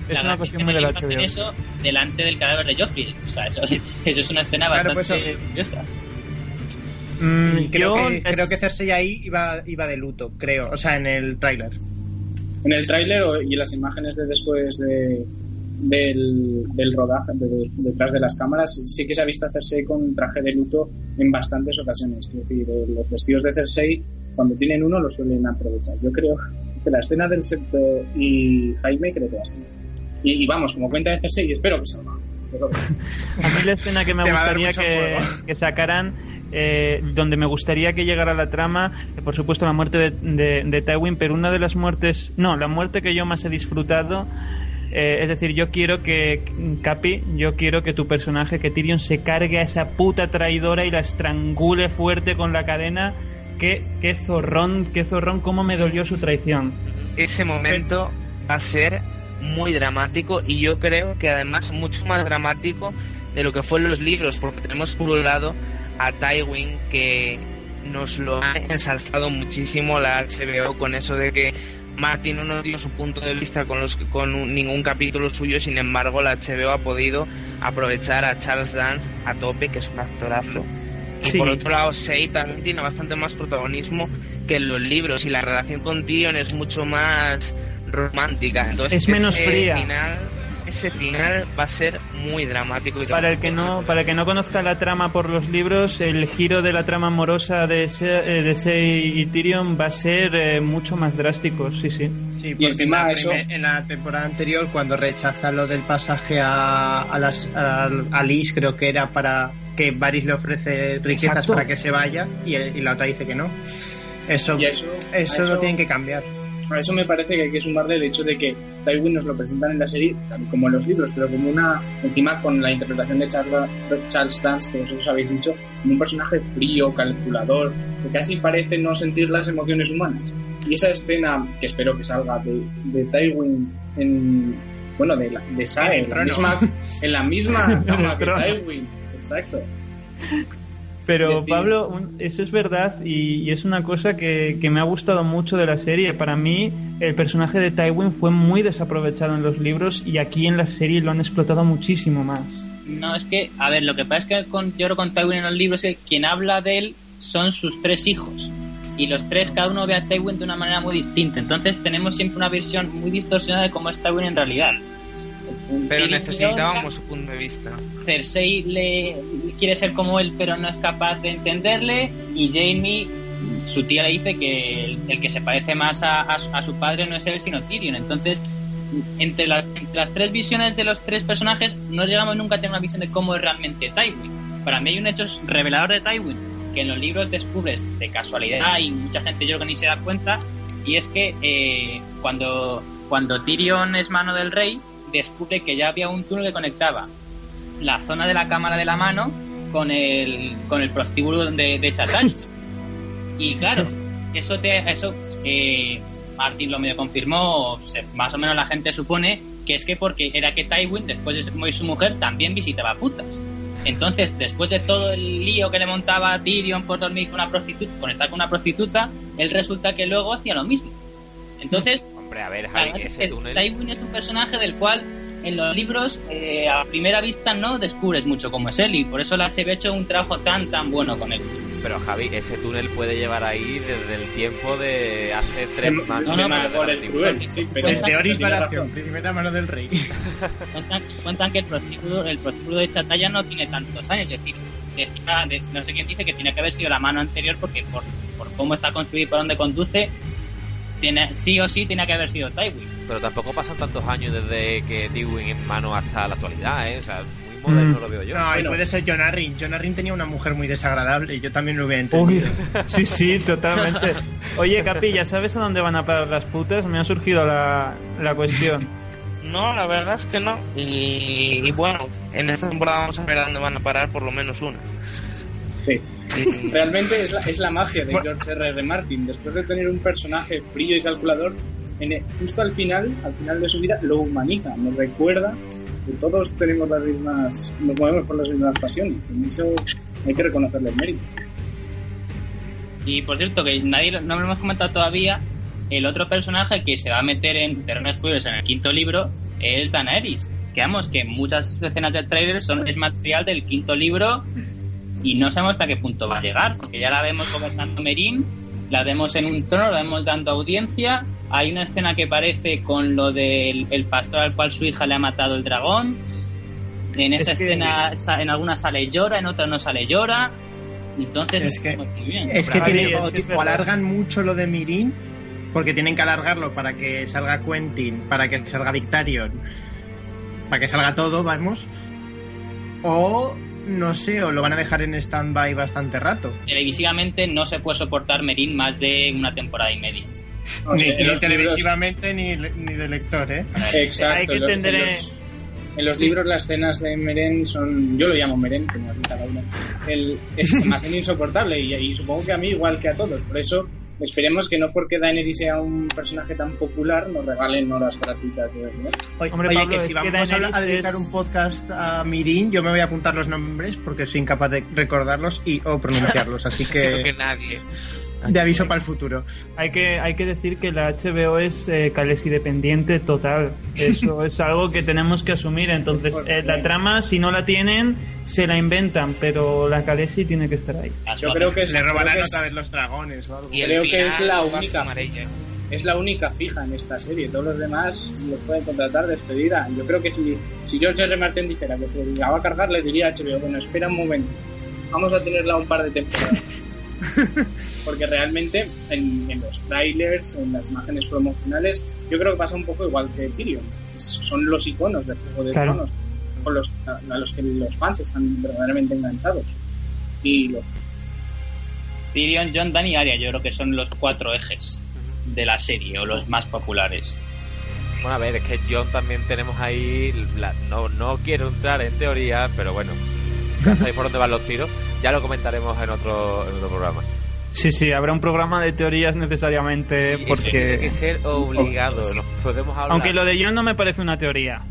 Es una cuestión muy de la HBO. Eso delante del cadáver de Joffrey. O sea, eso, <laughs> eso es una escena bastante pues curiosa. Mm, creo, que, creo que Cersei ahí iba, iba de luto, creo. O sea, en el tráiler. En el tráiler y en las imágenes de después de, del, del rodaje, detrás de las cámaras, sí que se ha visto a Cersei con traje de luto en bastantes ocasiones. Es decir, los vestidos de Cersei, cuando tienen uno, lo suelen aprovechar. Yo creo que la escena del Septo y Jaime creo que va a ser. Y, vamos, como cuenta de Cersei, espero que salga. <laughs> a mí la escena que me gustaría que, que, sacaran eh, donde me gustaría que llegara la trama, por supuesto la muerte de, de, de, Tywin, pero una de las muertes, no, la muerte que yo más he disfrutado eh, es decir, yo quiero que, Capi, yo quiero que tu personaje, que Tyrion se cargue a esa puta traidora y la estrangule fuerte con la cadena. Qué, qué zorrón, qué zorrón, cómo me dolió su traición. Ese momento va a ser muy dramático y yo creo que además mucho más dramático de lo que fue en los libros, porque tenemos por un lado a Tywin que nos lo ha ensalzado muchísimo la HBO con eso de que Martin no nos dio su punto de vista con, con ningún capítulo suyo, sin embargo la HBO ha podido aprovechar a Charles Dance a tope, que es un actorazo. Y por otro lado, Sei también tiene bastante más protagonismo que en los libros y la relación con Tyrion es mucho más romántica. Entonces, es menos fría ese final va a ser muy dramático. Y para el que no para el que no conozca la trama por los libros, el giro de la trama amorosa de Se, eh, de Sei y Tyrion va a ser eh, mucho más drástico, sí, sí. Sí, y encima eso en la temporada anterior cuando rechaza lo del pasaje a, a las a, Liz creo que era para que Varys le ofrece riquezas para que se vaya y, la otra dice que no. Eso, eso, eso, eso lo tienen que cambiar. A eso me parece que hay que sumarle el hecho de que Tywin nos lo presentan en la serie, como en los libros, pero como una, encima con la interpretación de Charles, Dance, que vosotros habéis dicho, como un personaje frío, calculador, que casi parece no sentir las emociones humanas. Y esa escena, que espero que salga de, de Tywin en, bueno, de, de en la misma, en la misma <laughs> cama que Tywin, exacto. Pero Pablo, eso es verdad y, es una cosa que, me ha gustado mucho de la serie. Para mí, el personaje de Tywin fue muy desaprovechado en los libros y aquí en la serie lo han explotado muchísimo más. No, es que, a ver, lo que pasa es que con, yo creo con Tywin en los libros es que quien habla de él son sus tres hijos. Y los tres, cada uno ve a Tywin de una manera muy distinta. Entonces tenemos siempre una visión muy distorsionada de cómo es Tywin en realidad. Pero necesitábamos su punto de vista. Cersei le quiere ser como él, pero no es capaz de entenderle. Y Jamie, su tía le dice que el, que se parece más a, su padre no es él, sino Tyrion. Entonces, entre las, las tres visiones de los tres personajes no llegamos nunca a tener una visión de cómo es realmente Tywin. Para mí hay un hecho revelador de Tywin que en los libros descubres de casualidad y mucha gente yo creo que ni se da cuenta y es que eh, cuando, cuando Tyrion es mano del rey descubre que ya había un túnel que conectaba la zona de la cámara de la mano con el, con el prostíbulo de, de <laughs> Y claro, eso te, eso eh, Martin lo medio confirmó, más o menos la gente supone que es que porque era que Tywin, después de morir su mujer, también visitaba putas. Entonces, después de todo el lío que le montaba a Tyrion por dormir con una prostituta, con estar con una prostituta, él resulta que luego hacía lo mismo. Entonces, hombre, a ver, Javi, ese túnel... Tywin es un personaje del cual en los libros eh, a primera vista no descubres mucho cómo es él y por eso la HBO ha hecho un trabajo tan tan bueno con él. Pero Javi, ese túnel puede llevar ahí desde el tiempo de hace tres más no, no, no, por el túnel, sí, pero desde Oris primera mano del rey. <laughs> cuentan, cuentan, que el prostíbulo, el prostíbulo de Chatalla no tiene tantos años, es decir, no sé quién dice que tiene que haber sido la mano anterior porque por, por cómo está construido y por dónde conduce, tiene, sí o sí tiene que haber sido Tywin. Pero tampoco pasan tantos años desde que Tywin en mano hasta la actualidad, ¿eh? O sea, muy moderno mm. lo veo yo. No, y puede ser John Arryn. John Arryn tenía una mujer muy desagradable y yo también lo hubiera entendido. <laughs> sí, sí, totalmente. Oye, Capi, ¿ya sabes a dónde van a parar las putas? Me ha surgido la, la cuestión. No, la verdad es que no. Y, y, bueno, en esta temporada vamos a ver a dónde van a parar por lo menos una. Sí. <laughs> Realmente es la, es la magia de George R. R. Martin. Después de tener un personaje frío y calculador, en justo al final, al final de su vida, lo humaniza, nos recuerda que todos tenemos las mismas, nos movemos por las mismas pasiones. En eso hay que reconocerle el mérito. Y por cierto, que nadie no lo hemos comentado todavía, el otro personaje que se va a meter en terrenos spoilers en el quinto libro es Daenerys. Que vamos, que muchas escenas del trailer son, es material del quinto libro y no sabemos hasta qué punto va a llegar, porque ya la vemos gobernando Merín, la vemos en un trono, la vemos dando audiencia, hay una escena que parece con lo del el pastor al cual su hija le ha matado el dragón, en esa escena en alguna sale llora, en otra no sale llora, entonces es que, es que, tiene, alargan mucho lo de Mirin porque tienen que alargarlo para que salga Quentin, para que salga Victarion, para que salga todo, vamos. O no sé, o lo van a dejar en stand-by bastante rato. Televisivamente no se puede soportar Merín más de una temporada y media. ni, televisivamente ni, ni, de lector, ¿eh? Exacto. Hay que entender... En los libros las escenas de Meren son, yo lo llamo Meren, como cada uno, el, es, se me hacen insoportable y, supongo que a mí igual que a todos. Por eso esperemos que no porque Daenerys sea un personaje tan popular nos regalen horas gratuitas de Oye, Oye que si vamos a, dedicar un podcast a Mirin, yo me voy a apuntar los nombres porque soy incapaz de recordarlos y o pronunciarlos, así que... <laughs> Creo que nadie de aviso para el futuro. Hay que, hay que decir que la HBO es eh, Calesi dependiente total. Eso <laughs> es algo que tenemos que asumir. Entonces, eh, la trama, si no la tienen, se la inventan, pero la Calesi tiene que estar ahí. Yo creo que le robarán otra vez los dragones o algo. Y creo que es la única es la única fija en esta serie. Todos los demás los pueden contratar, despedida. Yo creo que si, si George R. Martin dijera que se va a cargar, le diría a HBO, bueno, espera un momento. Vamos a tenerla un par de temporadas. <laughs> <laughs> Porque realmente en, los trailers, en las imágenes promocionales, yo creo que pasa un poco igual que Tyrion. Son los iconos del Juego de Tronos con los, a, los que los fans están verdaderamente enganchados. Y lo... Tyrion, John, Dan y Arya, yo creo que son los cuatro ejes de la serie o los más populares. Bueno, a ver, es que John también tenemos ahí. no, no quiero entrar en teoría, pero bueno, ya sabéis por dónde van los tiros ya lo comentaremos en otro, en otro programa. Sí, sí, habrá un programa de teorías necesariamente porque... tiene que ser obligado, no podemos hablar... Aunque lo de John no me parece una teoría.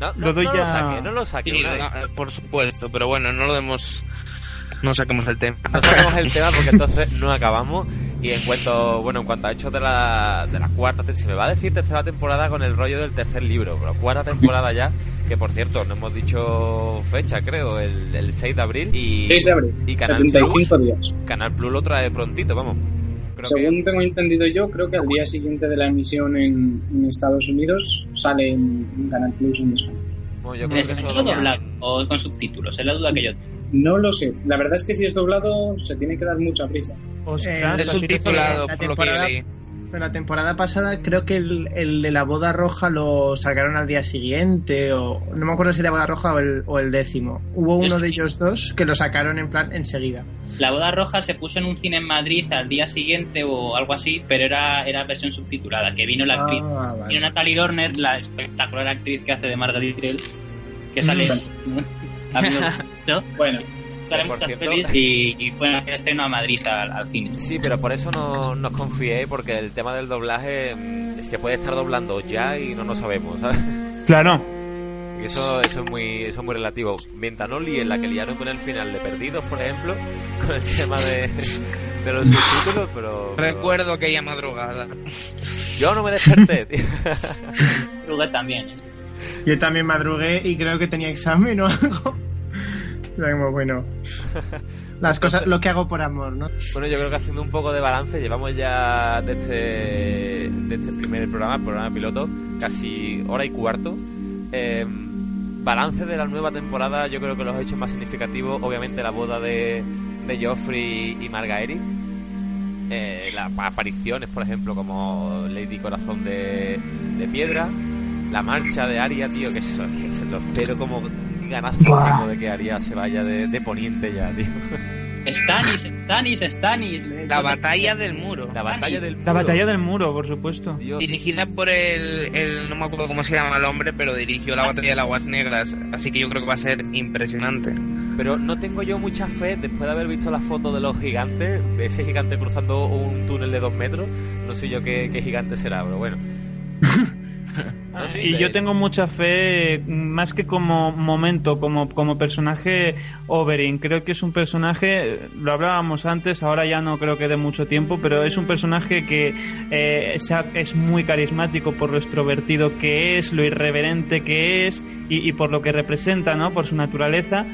No, no, lo, saque, no lo saque. por supuesto, pero bueno, no lo demos... No saquemos el tema. No saquemos el tema porque entonces no acabamos. Y en cuanto, bueno, en cuanto a hecho de la, de la cuarta, se me va a decir tercera temporada con el rollo del tercer libro, pero cuarta temporada ya que por cierto, no hemos dicho fecha, creo, el, 6 de abril. Y, 6 de abril, y Canal 75 días. Canal Plus lo trae prontito, vamos. Según tengo entendido yo, creo que al día siguiente de la emisión en, Estados Unidos sale en, Canal Plus en España. Bueno, yo creo que eso doblado o con subtítulos? Es la duda que yo tengo. No lo sé. La verdad es que si es doblado se tiene que dar mucha prisa. Eh, es subtitulado, por lo que la temporada pasada creo que el, el, de la boda roja lo sacaron al día siguiente, o no me acuerdo si de la boda roja o el, o el décimo. Hubo uno de ellos dos que lo sacaron en plan enseguida. La boda roja se puso en un cine en Madrid al día siguiente o algo así, pero era, era versión subtitulada, que vino la ah, actriz. Vale. Vino Natalie Dorner, la espectacular actriz que hace de Margaret Grell, que sale... <laughs> Bueno, sale muchas y, fue en estreno a Madrid al, cine. Sí, pero por eso no nos confié, porque el tema del doblaje se puede estar doblando ya y no lo sabemos, ¿sabes? Claro. eso, eso es muy eso es muy relativo. Mientras no en la que liaron con el final de Perdidos, por ejemplo, <laughs> con el tema de, de los subtítulos, pero... Recuerdo aquella madrugada. Yo no me desperté, tío. También, ¿eh? Yo también madrugué y creo que tenía examen o <laughs> algo bueno. <laughs> Las cosas, lo que hago por amor, ¿no? Bueno, yo creo que haciendo un poco de balance, llevamos ya de este, de este primer programa, programa piloto, casi hora y cuarto. Em, balance de la nueva temporada, yo creo que los hechos más significativos, obviamente la boda de, de Joffrey y Margaery. Eh, las apariciones, por ejemplo, como Lady Corazón de, de Piedra. La marcha de Aria, tío, que eso, que se lo espero como ganas de que Aria se vaya de, poniente ya, tío. Stanis, Stanis, Stanis. La batalla del muro. La batalla del muro. La batalla del muro, por supuesto. Dirigida por el, el, No me acuerdo cómo se llama el hombre, pero dirigió la batalla de Aguas Negras. Así que yo creo que va a ser impresionante. Pero no tengo yo mucha fe, después de haber visto la foto de los gigantes, ese gigante cruzando un túnel de dos metros, no sé yo qué, qué gigante será, pero bueno. Y yo tengo mucha fe, más que como momento, como, como personaje Oberyn. Creo que es un personaje, lo hablábamos antes, ahora ya no creo que dé mucho tiempo, pero es un personaje que eh, es muy carismático por lo extrovertido que es, lo irreverente que es y, por lo que representa, ¿no? Por su naturaleza.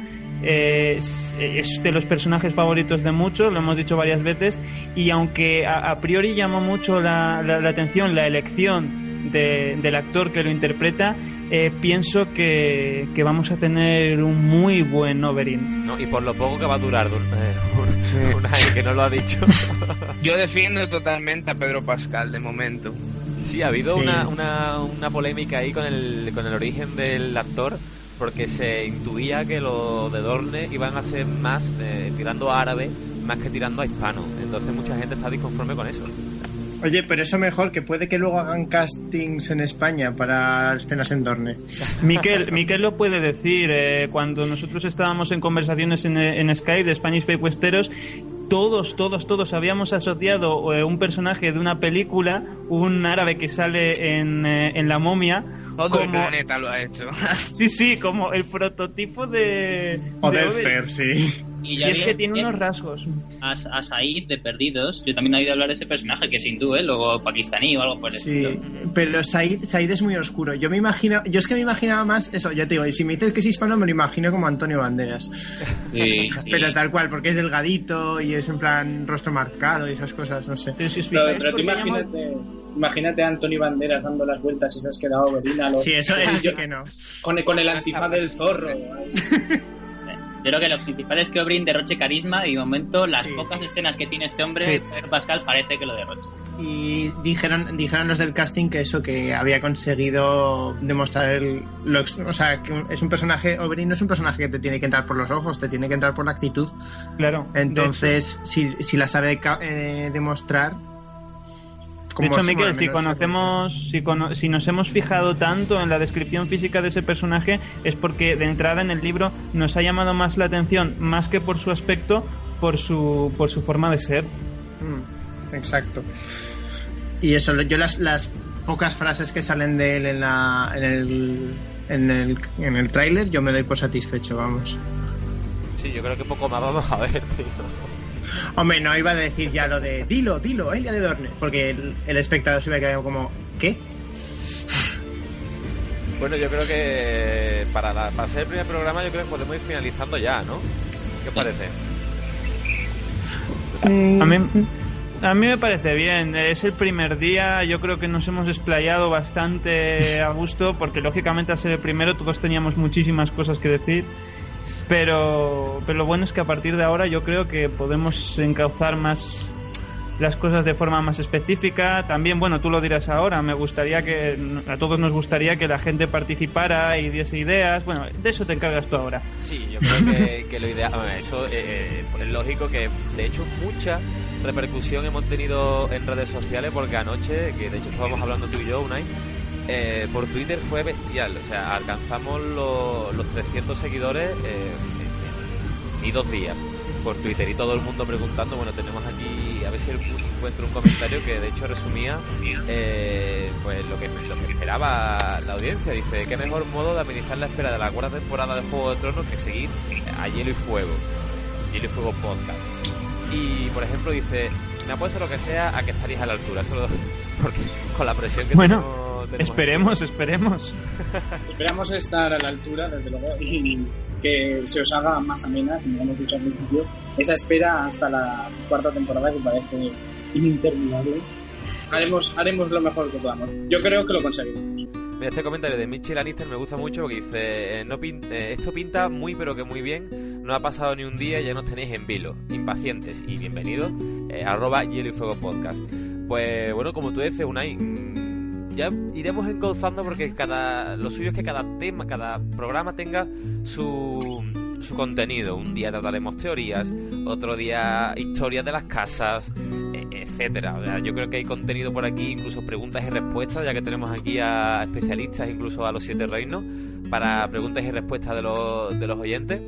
es, de los personajes favoritos de muchos, lo hemos dicho varias veces, y aunque a, priori llama mucho la, la, atención la elección del actor que lo interpreta, eh, pienso que, vamos a tener un muy buen Oberyn. No, y por lo poco que va a durar eh, <laughs> un, año, que no lo ha dicho. <laughs> Yo defiendo totalmente a Pedro Pascal de momento. Sí, ha habido Una, una, una, polémica ahí con el, con el origen del actor, porque se intuía que los de Dorne iban a ser más eh, tirando a árabe más que tirando a hispano. Entonces mucha gente está disconforme con eso. Oye, pero eso mejor, que puede que luego hagan castings en España para escenas en Dorne. Miquel, Miquel lo puede decir. Eh, cuando nosotros estábamos en conversaciones en, en Skype de Spanish Fake Westeros, todos, todos, todos habíamos asociado eh, un personaje de una película, un árabe que sale en, eh, en La momia. Todo el planeta lo ha hecho. sí, sí, como el prototipo de. O de, Fer, sí. Y, es que tiene unos rasgos. A, a, Said de Perdidos, yo también he oído hablar de ese personaje, que es hindú, ¿eh? luego pakistaní o algo por el Sí, pero Said, Said es muy oscuro. Yo me imagino, yo es que me imaginaba más, eso, ya te digo, y si me dices que es hispano, me lo imagino como Antonio Banderas. Sí, <laughs> Pero tal cual, porque es delgadito y es en plan rostro marcado y esas cosas, no sé. Pero, pero, imagínate. Imagínate a Antonio Banderas dando las vueltas y se has quedado Berina. Sí, eso, es que no. Con, con el antifaz del zorro. <laughs> Yo creo que lo principal es que Obrin derroche carisma y de momento las pocas escenas que tiene este hombre, Pascal, parece que lo derroche. Y dijeron, dijeron los del casting que eso, que había conseguido demostrar el, o sea, que es un personaje, Obrin no es un personaje que te tiene que entrar por los ojos, te tiene que entrar por la actitud. Claro. Entonces, si, si la sabe eh, demostrar, de hecho, Miquel, si conocemos, si, si nos hemos fijado tanto en la descripción física de ese personaje, es porque de entrada en el libro nos ha llamado más la atención, más que por su aspecto, por su, por su forma de ser. Mm, exacto. Y eso, yo las, las pocas frases que salen de él en, la, en el, en el, en el tráiler, yo me doy por satisfecho, vamos. Sí, yo creo que poco más vamos a ver, tío. Hombre, no iba a decir ya lo de dilo, dilo, Elia de Dorne, porque el, espectador se iba a quedar como, ¿qué? Bueno, yo creo que para, para ser el primer programa, yo creo que podemos ir finalizando ya, ¿no? ¿Qué os parece? A mí, a mí me parece bien. Es el primer día. Yo creo que nos hemos explayado bastante a gusto porque, lógicamente, al ser el primero, todos teníamos muchísimas cosas que decir. Pero, pero lo bueno es que a partir de ahora yo creo que podemos encauzar más las cosas de forma más específica. También, bueno, tú lo dirás ahora, me gustaría que a todos nos gustaría que la gente participara y diese ideas. Bueno, de eso te encargas tú ahora. Sí, yo creo que, lo ideal, eso eh, eh, es lógico que de hecho mucha repercusión hemos tenido en redes sociales porque anoche, que de hecho estábamos hablando tú y yo, Unai, eh, por Twitter fue bestial. O sea, alcanzamos los 300 seguidores eh, y dos días por Twitter y todo el mundo preguntando, bueno, tenemos aquí, a ver si encuentro un comentario que de hecho resumía eh, pues lo que, lo que esperaba la audiencia. Dice, qué mejor modo de amenizar la espera de la cuarta temporada de Juego de Tronos que seguir a Hielo y Fuego, Hielo y Fuego Podcast. Y, por ejemplo, dice, me apuesto lo que sea a que estaréis a la altura, solo <laughs> porque con la presión que bueno. Esperemos, esperemos. <laughs> Esperamos estar a la altura, desde luego, y que se os haga más amena, como hemos dicho al principio, esa espera hasta la cuarta temporada que parece interminable. Haremos, haremos lo mejor que podamos. Yo creo que lo conseguiremos. Mira, este comentario de Mitchell Lannister me gusta mucho porque dice, eh, no eh, esto pinta muy pero que muy bien, no ha pasado ni un día y ya nos tenéis en vilo, impacientes y bienvenidos, eh, arroba hielo y fuego podcast. Pues bueno, como tú dices, Unai, ya iremos encauzando porque cada lo suyo es que cada tema, cada programa tenga su, su contenido. Un día trataremos teorías, otro día historias de las casas, e, etcétera. yo creo que hay contenido por aquí, incluso preguntas y respuestas, ya que tenemos aquí a especialistas, incluso a los siete reinos, para preguntas y respuestas de los, de los oyentes.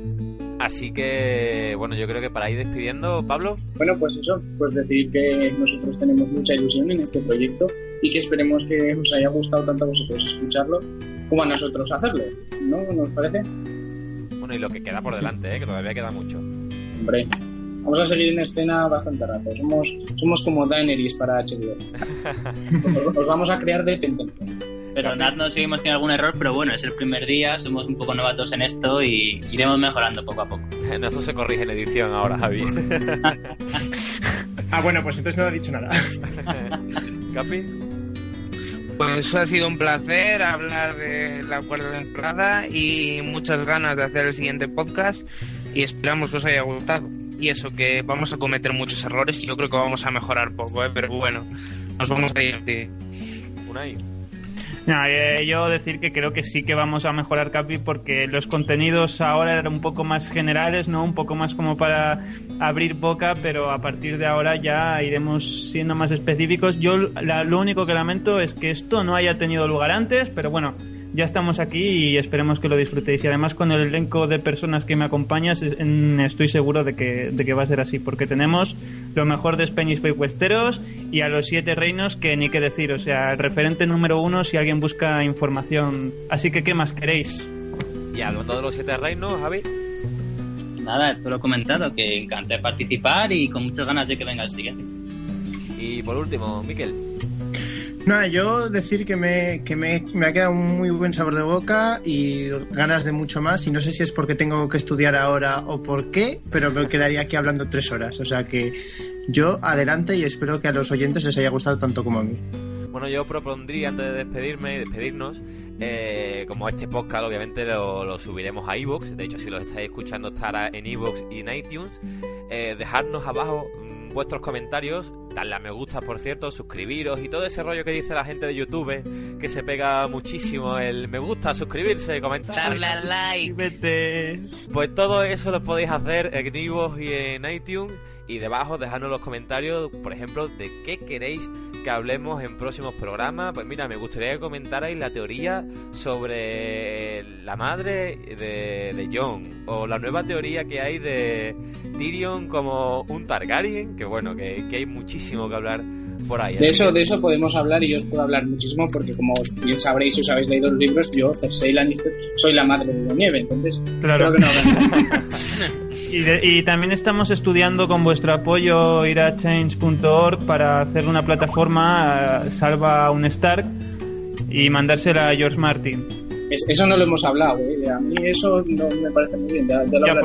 Así que, bueno, yo creo que para ir despidiendo, Pablo. Bueno, pues eso, pues decir que nosotros tenemos mucha ilusión en este proyecto y que esperemos que os haya gustado tanto a vosotros escucharlo como a nosotros hacerlo, ¿no? ¿Nos parece? Bueno, y lo que queda por delante, ¿eh? que todavía queda mucho. Hombre, vamos a seguir en escena bastante rato. Somos, somos como Daenerys para HBO. <laughs> os vamos a crear dependencia. Perdonadnos si hemos tenido algún error, pero bueno, es el primer día, somos un poco novatos en esto y iremos mejorando poco a poco. Eso se corrige en edición ahora, Javi. <laughs> ah, bueno, pues entonces no he dicho nada. <laughs> ¿Capi? Pues ha sido un placer hablar de la cuarta temporada y muchas ganas de hacer el siguiente podcast y esperamos que os haya gustado. Y eso, que vamos a cometer muchos errores y yo creo que vamos a mejorar poco, ¿eh? pero bueno, nos vamos a divertir. Unai. Eh, yo decir que creo que sí que vamos a mejorar Capi porque los contenidos ahora eran un poco más generales, ¿no? Un poco más como para abrir boca, pero a partir de ahora ya iremos siendo más específicos. Yo lo único que lamento es que esto no haya tenido lugar antes, pero bueno, ya estamos aquí y esperemos que lo disfrutéis. Y además con el elenco de personas que me acompañas estoy seguro de que, de que va a ser así, porque tenemos lo mejor de Spanish Fake Westeros y a los siete reinos que ni qué decir, o sea, el referente número uno si alguien busca información. Así que, ¿qué más queréis? Y hablando de los siete reinos, Javi. Nada, te lo he comentado, que encanté participar y con muchas ganas de que venga el siguiente. Y por último, Miquel. Nada, yo decir que, me, que me, me, ha quedado un muy buen sabor de boca y ganas de mucho más. Y no sé si es porque tengo que estudiar ahora o por qué, pero me quedaría aquí hablando tres horas. O sea que yo adelante y espero que a los oyentes les haya gustado tanto como a mí. Bueno, yo propondría antes de despedirme y despedirnos, eh, como este podcast obviamente lo, subiremos a iVoox, de hecho si lo estáis escuchando estará en iVoox y en iTunes, eh, dejadnos abajo vuestros comentarios, darle a me gusta, por cierto, suscribiros y todo ese rollo que dice la gente de YouTube, que se pega muchísimo el me gusta, suscribirse, comentar. Darle al like. Pues todo eso lo podéis hacer en Ivo y en iTunes y debajo dejadnos los comentarios, por ejemplo, de qué queréis que hablemos en próximos programas. Pues mira, me gustaría que comentarais la teoría sobre la madre de, de Jon o la nueva teoría que hay de Tyrion como un Targaryen, que bueno, que, hay muchísimo que hablar por ahí. De eso, de eso podemos hablar y yo os puedo hablar muchísimo porque como bien sabréis si os habéis leído los libros, yo, Cersei Lannister, soy la madre de la nieve, entonces claro. que no <laughs> Y, también estamos estudiando con vuestro apoyo ir a change.org para hacer una plataforma eh, salva un Stark y mandársela a George Martin. eso no lo hemos hablado, ¿eh? a mí eso no me parece muy bien. Ya,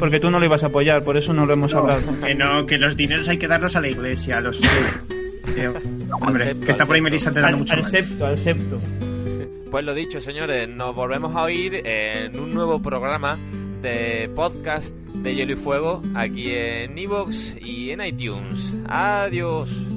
porque, tú no lo ibas a apoyar, por eso no lo hemos hablado. Que no, que los dineros hay que darlos a la iglesia, los <laughs> hombre, que está por ahí Melissa te dando mucho al septo, al septo. Pues lo dicho, señores, nos volvemos a oír en un nuevo programa de podcast de Hielo y Fuego aquí en Evox y en iTunes. Adiós.